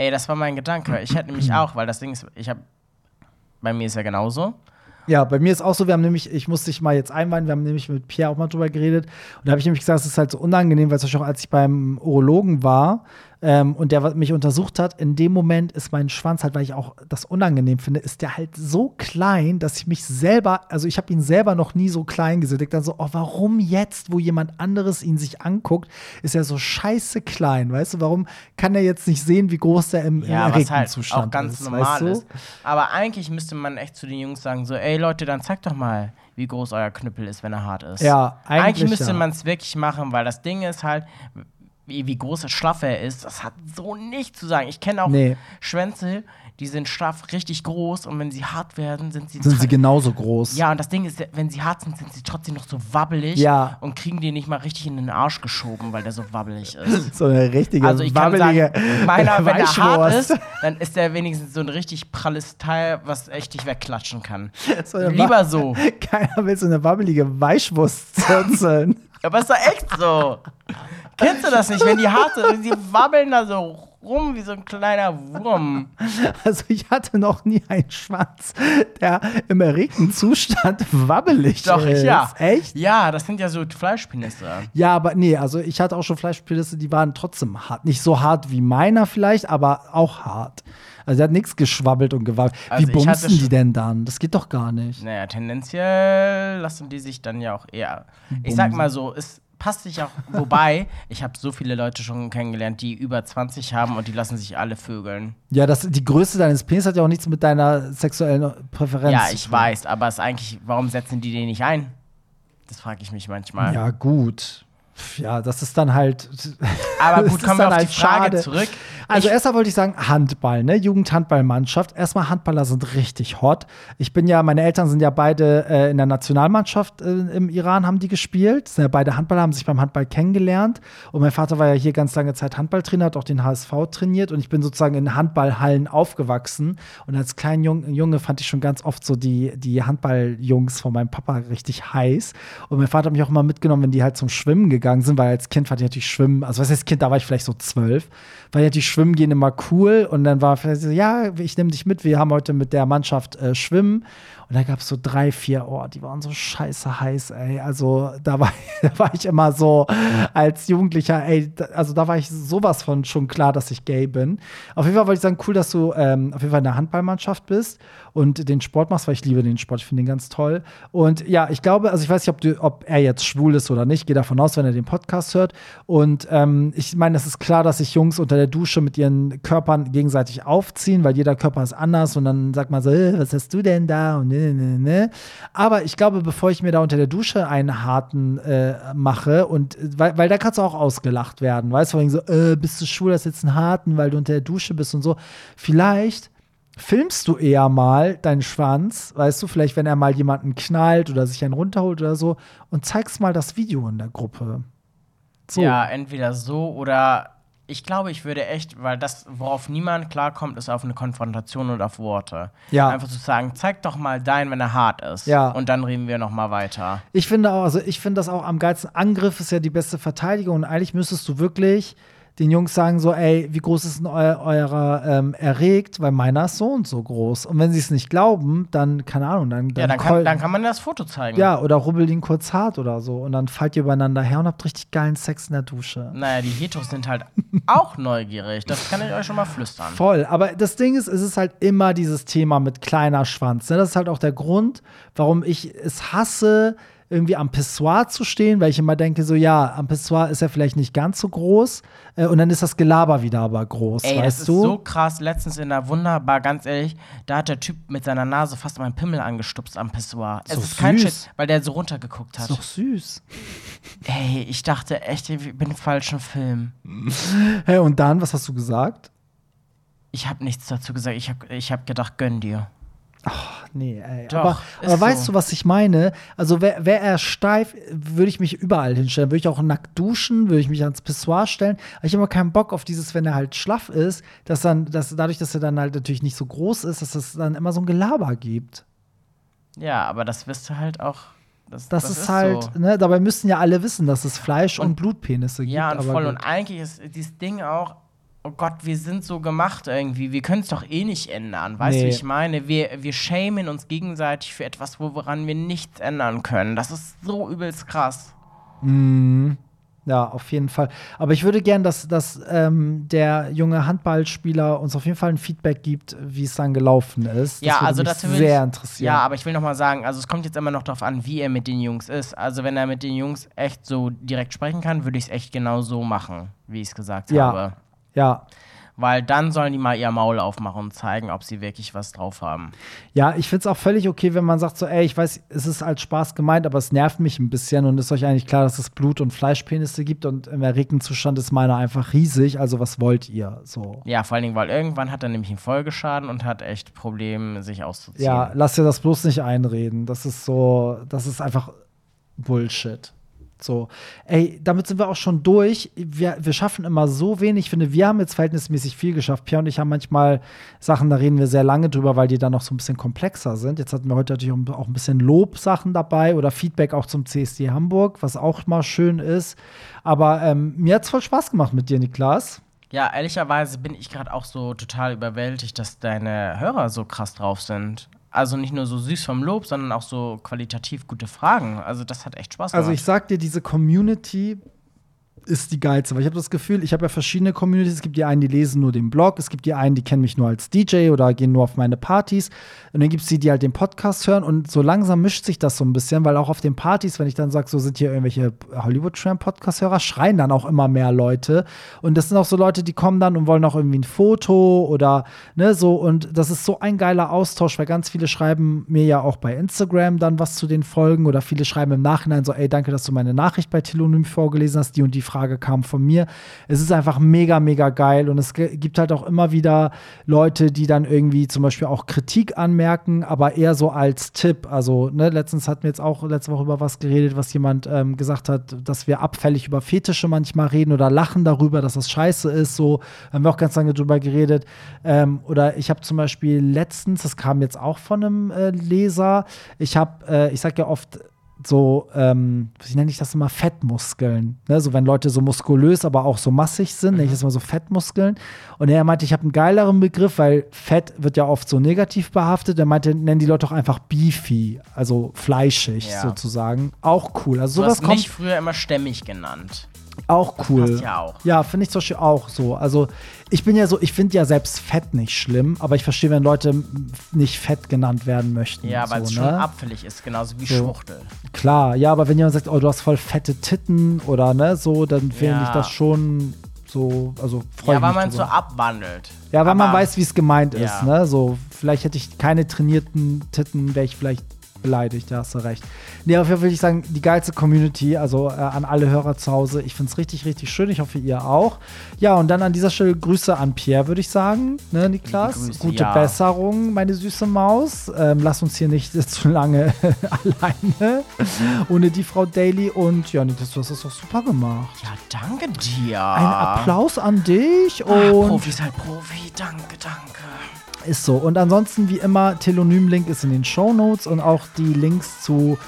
Ey, das war mein Gedanke. Ich hätte nämlich auch, weil das Ding ist, ich habe, bei mir ist ja genauso. Ja, bei mir ist auch so, wir haben nämlich, ich muss dich mal jetzt einweihen, wir haben nämlich mit Pierre auch mal drüber geredet. Und da habe ich nämlich gesagt, es ist halt so unangenehm, weil zum Beispiel auch als ich beim Urologen war ähm, und der mich untersucht hat, in dem Moment ist mein Schwanz halt, weil ich auch das unangenehm finde, ist der halt so klein, dass ich mich selber, also ich habe ihn selber noch nie so klein gesehen. Ich dann so, oh, warum jetzt, wo jemand anderes ihn sich anguckt, ist er so scheiße klein, weißt du? Warum kann er jetzt nicht sehen, wie groß der im, im Ja, was erregten halt Zustand auch ganz ist? normal weißt du? ist. Aber eigentlich müsste man echt zu den Jungs sagen, so, ey Leute, dann zeigt doch mal, wie groß euer Knüppel ist, wenn er hart ist. Ja, eigentlich Eigentlich müsste ja. man es wirklich machen, weil das Ding ist halt, wie, wie groß schlaff er ist, das hat so nichts zu sagen. Ich kenne auch Nee. Schwänze, die sind schlaff richtig groß und wenn sie hart werden, sind sie Sind sie genauso groß? ja, und das Ding ist, wenn sie hart sind, sind sie trotzdem noch so wabbelig Ja. und kriegen die nicht mal richtig in den Arsch geschoben, weil der so wabbelig ist. So eine richtige Also ich kann sagen, wabbelige meiner, wenn er hart Weichwurst. ist, dann ist er wenigstens so ein richtig pralles Teil, was echt dich wegklatschen kann. So Lieber so. Keiner will so eine wabbelige Weichwurst zirzeln. Aber ist doch echt so. Kennst du das nicht, wenn die hart sind, sie wabbeln da so rum wie so ein kleiner Wurm. also ich hatte noch nie einen Schwanz, der im erregten Zustand wabbelig Doch, ist. ich ja. Echt? Ja, das sind ja so Fleischpenisse. Ja, aber nee, also ich hatte auch schon Fleischpilze, die waren trotzdem hart. Nicht so hart wie meiner vielleicht, aber auch hart. Also der hat nichts geschwabbelt und gewabbelt. Also wie bumsen die denn dann? Das geht doch gar nicht. Naja, tendenziell lassen die sich dann ja auch eher. Ich sag mal so, es passt sich auch. Wobei, ich habe so viele Leute schon kennengelernt, die über 20 haben und die lassen sich alle vögeln. Ja, das, die Größe deines Penis hat ja auch nichts mit deiner sexuellen Präferenz Ja, ich weiß, aber es ist eigentlich, warum setzen die den nicht ein? Das frage ich mich manchmal. Ja, gut. Ja, das ist dann halt. Aber gut, kommen wir auf halt die Frage schade. zurück. Also Ich- erstmal wollte ich sagen, Handball, ne? Jugendhandballmannschaft. Erstmal Handballer sind richtig hot. Ich bin ja, meine Eltern sind ja beide äh, in der Nationalmannschaft äh, im Iran, haben die gespielt. Sind ja beide Handballer, haben sich beim Handball kennengelernt. Und mein Vater war ja hier ganz lange Zeit Handballtrainer, hat auch den HSV trainiert. Und ich bin sozusagen in Handballhallen aufgewachsen. Und als kleiner Jung, Junge fand ich schon ganz oft so die, die Handballjungs von meinem Papa richtig heiß. Und mein Vater hat mich auch immer mitgenommen, wenn die halt zum Schwimmen gegangen sind, weil als Kind fand ich natürlich Schwimmen, also was heißt Kind, da war ich vielleicht so zwölf, weil ja die Schwimmen gehen immer cool. Und dann war vielleicht so, ja, ich nehme dich mit, wir haben heute mit der Mannschaft äh, Schwimmen und da gab es so drei, vier, oh, die waren so scheiße heiß, ey, also da war, da war ich immer so als Jugendlicher, ey, da, also da war ich sowas von schon klar, dass ich gay bin. Auf jeden Fall wollte ich sagen, cool, dass du ähm, auf jeden Fall in der Handballmannschaft bist und den Sport machst, weil ich liebe den Sport, ich finde den ganz toll. Und ja, ich glaube, also ich weiß nicht, ob, du, ob er jetzt schwul ist oder nicht, gehe davon aus, wenn er den Podcast hört. Und ähm, ich meine, es ist klar, dass sich Jungs unter der Dusche mit ihren Körpern gegenseitig aufziehen, weil jeder Körper ist anders und dann sagt man so, äh, was hast du denn da? Und ne, ne, ne. Aber ich glaube, bevor ich mir da unter der Dusche einen harten äh, mache und weil, weil da kannst du auch ausgelacht werden, weißt du, so, äh, bist du schwul, das ist jetzt einen harten, weil du unter der Dusche bist und so. Vielleicht filmst du eher mal deinen Schwanz, weißt du, vielleicht wenn er mal jemanden knallt oder sich einen runterholt oder so und zeigst mal das Video in der Gruppe. So. Ja, entweder so oder ich glaube, ich würde echt, weil das, worauf niemand klarkommt, ist auf eine Konfrontation und auf Worte. Ja. Einfach zu sagen, zeig doch mal dein, wenn er hart ist. Ja. Und dann reden wir noch mal weiter. Ich finde auch, also ich finde das auch am geilsten. Angriff ist ja die beste Verteidigung und eigentlich müsstest du wirklich den Jungs sagen so, ey, wie groß ist denn eu eurer ähm, erregt? Weil meiner ist so und so groß. Und wenn sie es nicht glauben, dann, keine Ahnung, dann, Ja, dann kann, dann kann man das Foto zeigen. ja, oder rubbel ihn kurz hart oder so. Und dann fallt ihr übereinander her und habt richtig geilen Sex in der Dusche. Naja, die Heteros sind halt auch neugierig. Das kann ich euch schon mal flüstern. Voll, aber das Ding ist, es ist halt immer dieses Thema mit kleiner Schwanz. Ne? Das ist halt auch der Grund, warum ich es hasse, irgendwie am Pissoir zu stehen, weil ich immer denke, so ja, am Pissoir ist er vielleicht nicht ganz so groß äh, und dann ist das Gelaber wieder aber groß, Ey, weißt das du? ist so krass. Letztens in der Wunderbar, ganz ehrlich, da hat der Typ mit seiner Nase fast meinen Pimmel angestupst am Pissoir. Es doch ist kein süß. Shit, weil der so runtergeguckt hat. ist doch süß. Ey, ich dachte echt, ich bin im falschen Film. Hey, und dann, was hast du gesagt? Ich habe nichts dazu gesagt. Ich habe ich hab gedacht, gönn dir. Nee, ey. Doch, aber ist aber weißt so. du, was ich meine? Also, wäre wär er steif, würde ich mich überall hinstellen. Würde ich auch nackt duschen, würde ich mich ans Pissoir stellen. Aber ich habe immer keinen Bock auf dieses, wenn er halt schlaff ist, dass dann, dass dadurch, dass er dann halt natürlich nicht so groß ist, dass es dann immer so ein Gelaber gibt. Ja, aber das wirst du halt auch. Das, Das, ist, halt, so. ne, dabei müssten ja alle wissen, dass es Fleisch und, Und- Blutpenisse gibt. Ja, und aber voll. Und eigentlich ist dieses Ding auch, oh Gott, wir sind so gemacht irgendwie. Wir können es doch eh nicht ändern. Weißt du, Nee. wie ich meine? Wir, wir shamen uns gegenseitig für etwas, wo- woran wir nichts ändern können. Das ist so übelst krass. Ja, auf jeden Fall. Aber ich würde gern, dass, dass ähm, der junge Handballspieler uns auf jeden Fall ein Feedback gibt, wie es dann gelaufen ist. ja, würde also mich das will sehr ich, interessieren. Ja, aber ich will noch mal sagen, also es kommt jetzt immer noch darauf an, wie er mit den Jungs ist. Also wenn er mit den Jungs echt so direkt sprechen kann, würde ich es echt genau so machen, wie ich es gesagt Ja. habe. Ja. Weil dann sollen die mal ihr Maul aufmachen und zeigen, ob sie wirklich was drauf haben. Ja, ich finde es auch völlig okay, wenn man sagt so, ey, ich weiß, es ist als Spaß gemeint, aber es nervt mich ein bisschen und ist euch eigentlich klar, dass es Blut- und Fleischpenisse gibt und im erregten Zustand ist meiner einfach riesig, also was wollt ihr? So. Ja, vor allen Dingen, weil irgendwann hat er nämlich einen Folgeschaden und hat echt Probleme, sich auszuziehen. Ja, lass dir das bloß nicht einreden. Das ist so, das ist einfach Bullshit. So, ey, damit sind wir auch schon durch. Wir, wir schaffen immer so wenig. Ich finde, wir haben jetzt verhältnismäßig viel geschafft. Pierre und ich haben manchmal Sachen, da reden wir sehr lange drüber, weil die dann noch so ein bisschen komplexer sind. Jetzt hatten wir heute natürlich auch ein bisschen Lobsachen dabei oder Feedback auch zum CSD Hamburg, was auch mal schön ist. Aber ähm, mir hat es voll Spaß gemacht mit dir, Niklas. Ja, ehrlicherweise bin ich gerade auch so total überwältigt, dass deine Hörer so krass drauf sind. Also nicht nur so süß vom Lob, sondern auch so qualitativ gute Fragen. Also das hat echt Spaß gemacht. Also ich sag dir, diese Community ist die geilste, weil ich habe das Gefühl, ich habe ja verschiedene Communities. Es gibt die einen, die lesen nur den Blog, es gibt die einen, die kennen mich nur als DJ oder gehen nur auf meine Partys. Und dann gibt es die, die halt den Podcast hören und so langsam mischt sich das so ein bisschen, weil auch auf den Partys, wenn ich dann sage, so sind hier irgendwelche Hollywood-Tramp-Podcast-Hörer, schreien dann auch immer mehr Leute. Und das sind auch so Leute, die kommen dann und wollen auch irgendwie ein Foto oder ne, so. Und das ist so ein geiler Austausch, weil ganz viele schreiben mir ja auch bei Instagram dann was zu den Folgen oder viele schreiben im Nachhinein so, ey, danke, dass du meine Nachricht bei Telonym vorgelesen hast, die und die Frage Anfrage kam von mir. Es ist einfach mega, mega geil und es gibt halt auch immer wieder Leute, die dann irgendwie zum Beispiel auch Kritik anmerken, aber eher so als Tipp. Also, ne, letztens hatten wir jetzt auch letzte Woche über was geredet, was jemand ähm, gesagt hat, dass wir abfällig über Fetische manchmal reden oder lachen darüber, dass das scheiße ist. So haben wir auch ganz lange drüber geredet. Ähm, oder ich habe zum Beispiel letztens, das kam jetzt auch von einem äh, Leser, ich habe, äh, ich sage ja oft, so, ähm, wie nenne ich das immer, Fettmuskeln. Ne? So, wenn Leute so muskulös, aber auch so massig sind, nenne ich das immer so Fettmuskeln. Und er meinte, ich habe einen geileren Begriff, weil Fett wird ja oft so negativ behaftet. Er meinte, nennen die Leute doch einfach beefy, also fleischig Ja. sozusagen. Auch cool. Also Du sowas hast kommt mich früher immer stämmig genannt. Auch cool. passt ja auch. Ja, finde ich zum Beispiel auch so. Also ich bin ja so, ich finde ja selbst Fett nicht schlimm, aber ich verstehe, wenn Leute nicht fett genannt werden möchten. Ja, weil so, es schon ne? abfällig ist, genauso wie So. Schwuchtel. Klar, ja, aber wenn jemand sagt, oh, du hast voll fette Titten oder ne, so, dann finde Ja. ich das schon so, also freue Ja, weil man es so abwandelt. Ja, weil man Aber- weiß, wie es gemeint ist, Ja. ne? So, vielleicht hätte ich keine trainierten Titten, wäre ich vielleicht beleidigt, da hast du recht. Nee, auf jeden Fall will ich sagen, die geilste Community, also äh, an alle Hörer zu Hause. Ich finde es richtig, richtig schön. Ich hoffe, ihr auch. Ja, und dann an dieser Stelle Grüße an Pierre, würde ich sagen. Ne, Niklas? Grüße, Gute ja. Besserung, meine süße Maus. Ähm, lass uns hier nicht zu lange alleine. Ohne die Frau Daly. Und ja, Niklas, du hast das doch super gemacht. Ja, danke dir. Ein Applaus an dich Ah, und Profi ist halt Profi. Danke, danke. Ist so. Und ansonsten, wie immer, Telonym-Link ist in den Shownotes und auch die Links zu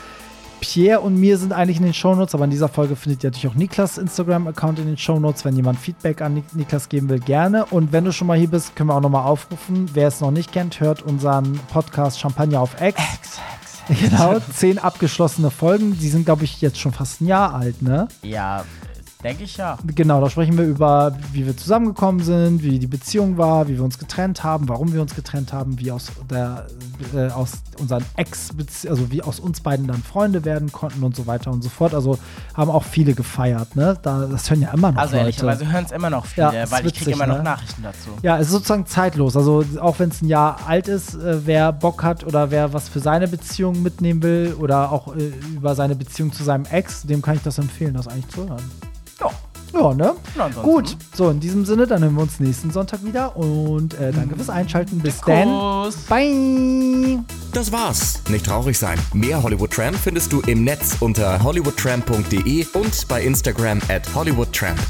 Pierre und mir sind eigentlich in den Shownotes, aber in dieser Folge findet ihr natürlich auch Niklas Instagram-Account in den Shownotes. Wenn jemand Feedback an Nik Niklas geben will, gerne. Und wenn du schon mal hier bist, können wir auch nochmal aufrufen. Wer es noch nicht kennt, hört unseren Podcast Champagner auf X. Ex, ex, ex. Genau, zehn abgeschlossene Folgen. Die sind, glaube ich, jetzt schon fast ein Jahr alt, ne? Ja, denke ich ja. Genau, da sprechen wir über, wie wir zusammengekommen sind, wie die Beziehung war, wie wir uns getrennt haben, warum wir uns getrennt haben, wie aus der äh, aus unseren Ex, also wie aus uns beiden dann Freunde werden konnten und so weiter und so fort. Also haben auch viele gefeiert, ne? Da, das hören ja immer noch Also Leute. ehrlicherweise hören es immer noch viele, Ja, weil ich kriege witzig, immer noch ne? Nachrichten dazu. Ja, es ist sozusagen zeitlos. Also auch wenn es ein Jahr alt ist, äh, wer Bock hat oder wer was für seine Beziehung mitnehmen will oder auch äh, über seine Beziehung zu seinem Ex, dem kann ich das empfehlen, das eigentlich zu hören. Ja. Ja, ne? Gut, so in diesem Sinne, dann hören wir uns nächsten Sonntag wieder und äh, danke fürs Einschalten. Bis dann. Bye. Das war's. Nicht traurig sein. Mehr Hollywood Tramp findest du im Netz unter hollywoodtramp.de und bei Instagram at hollywoodtramp.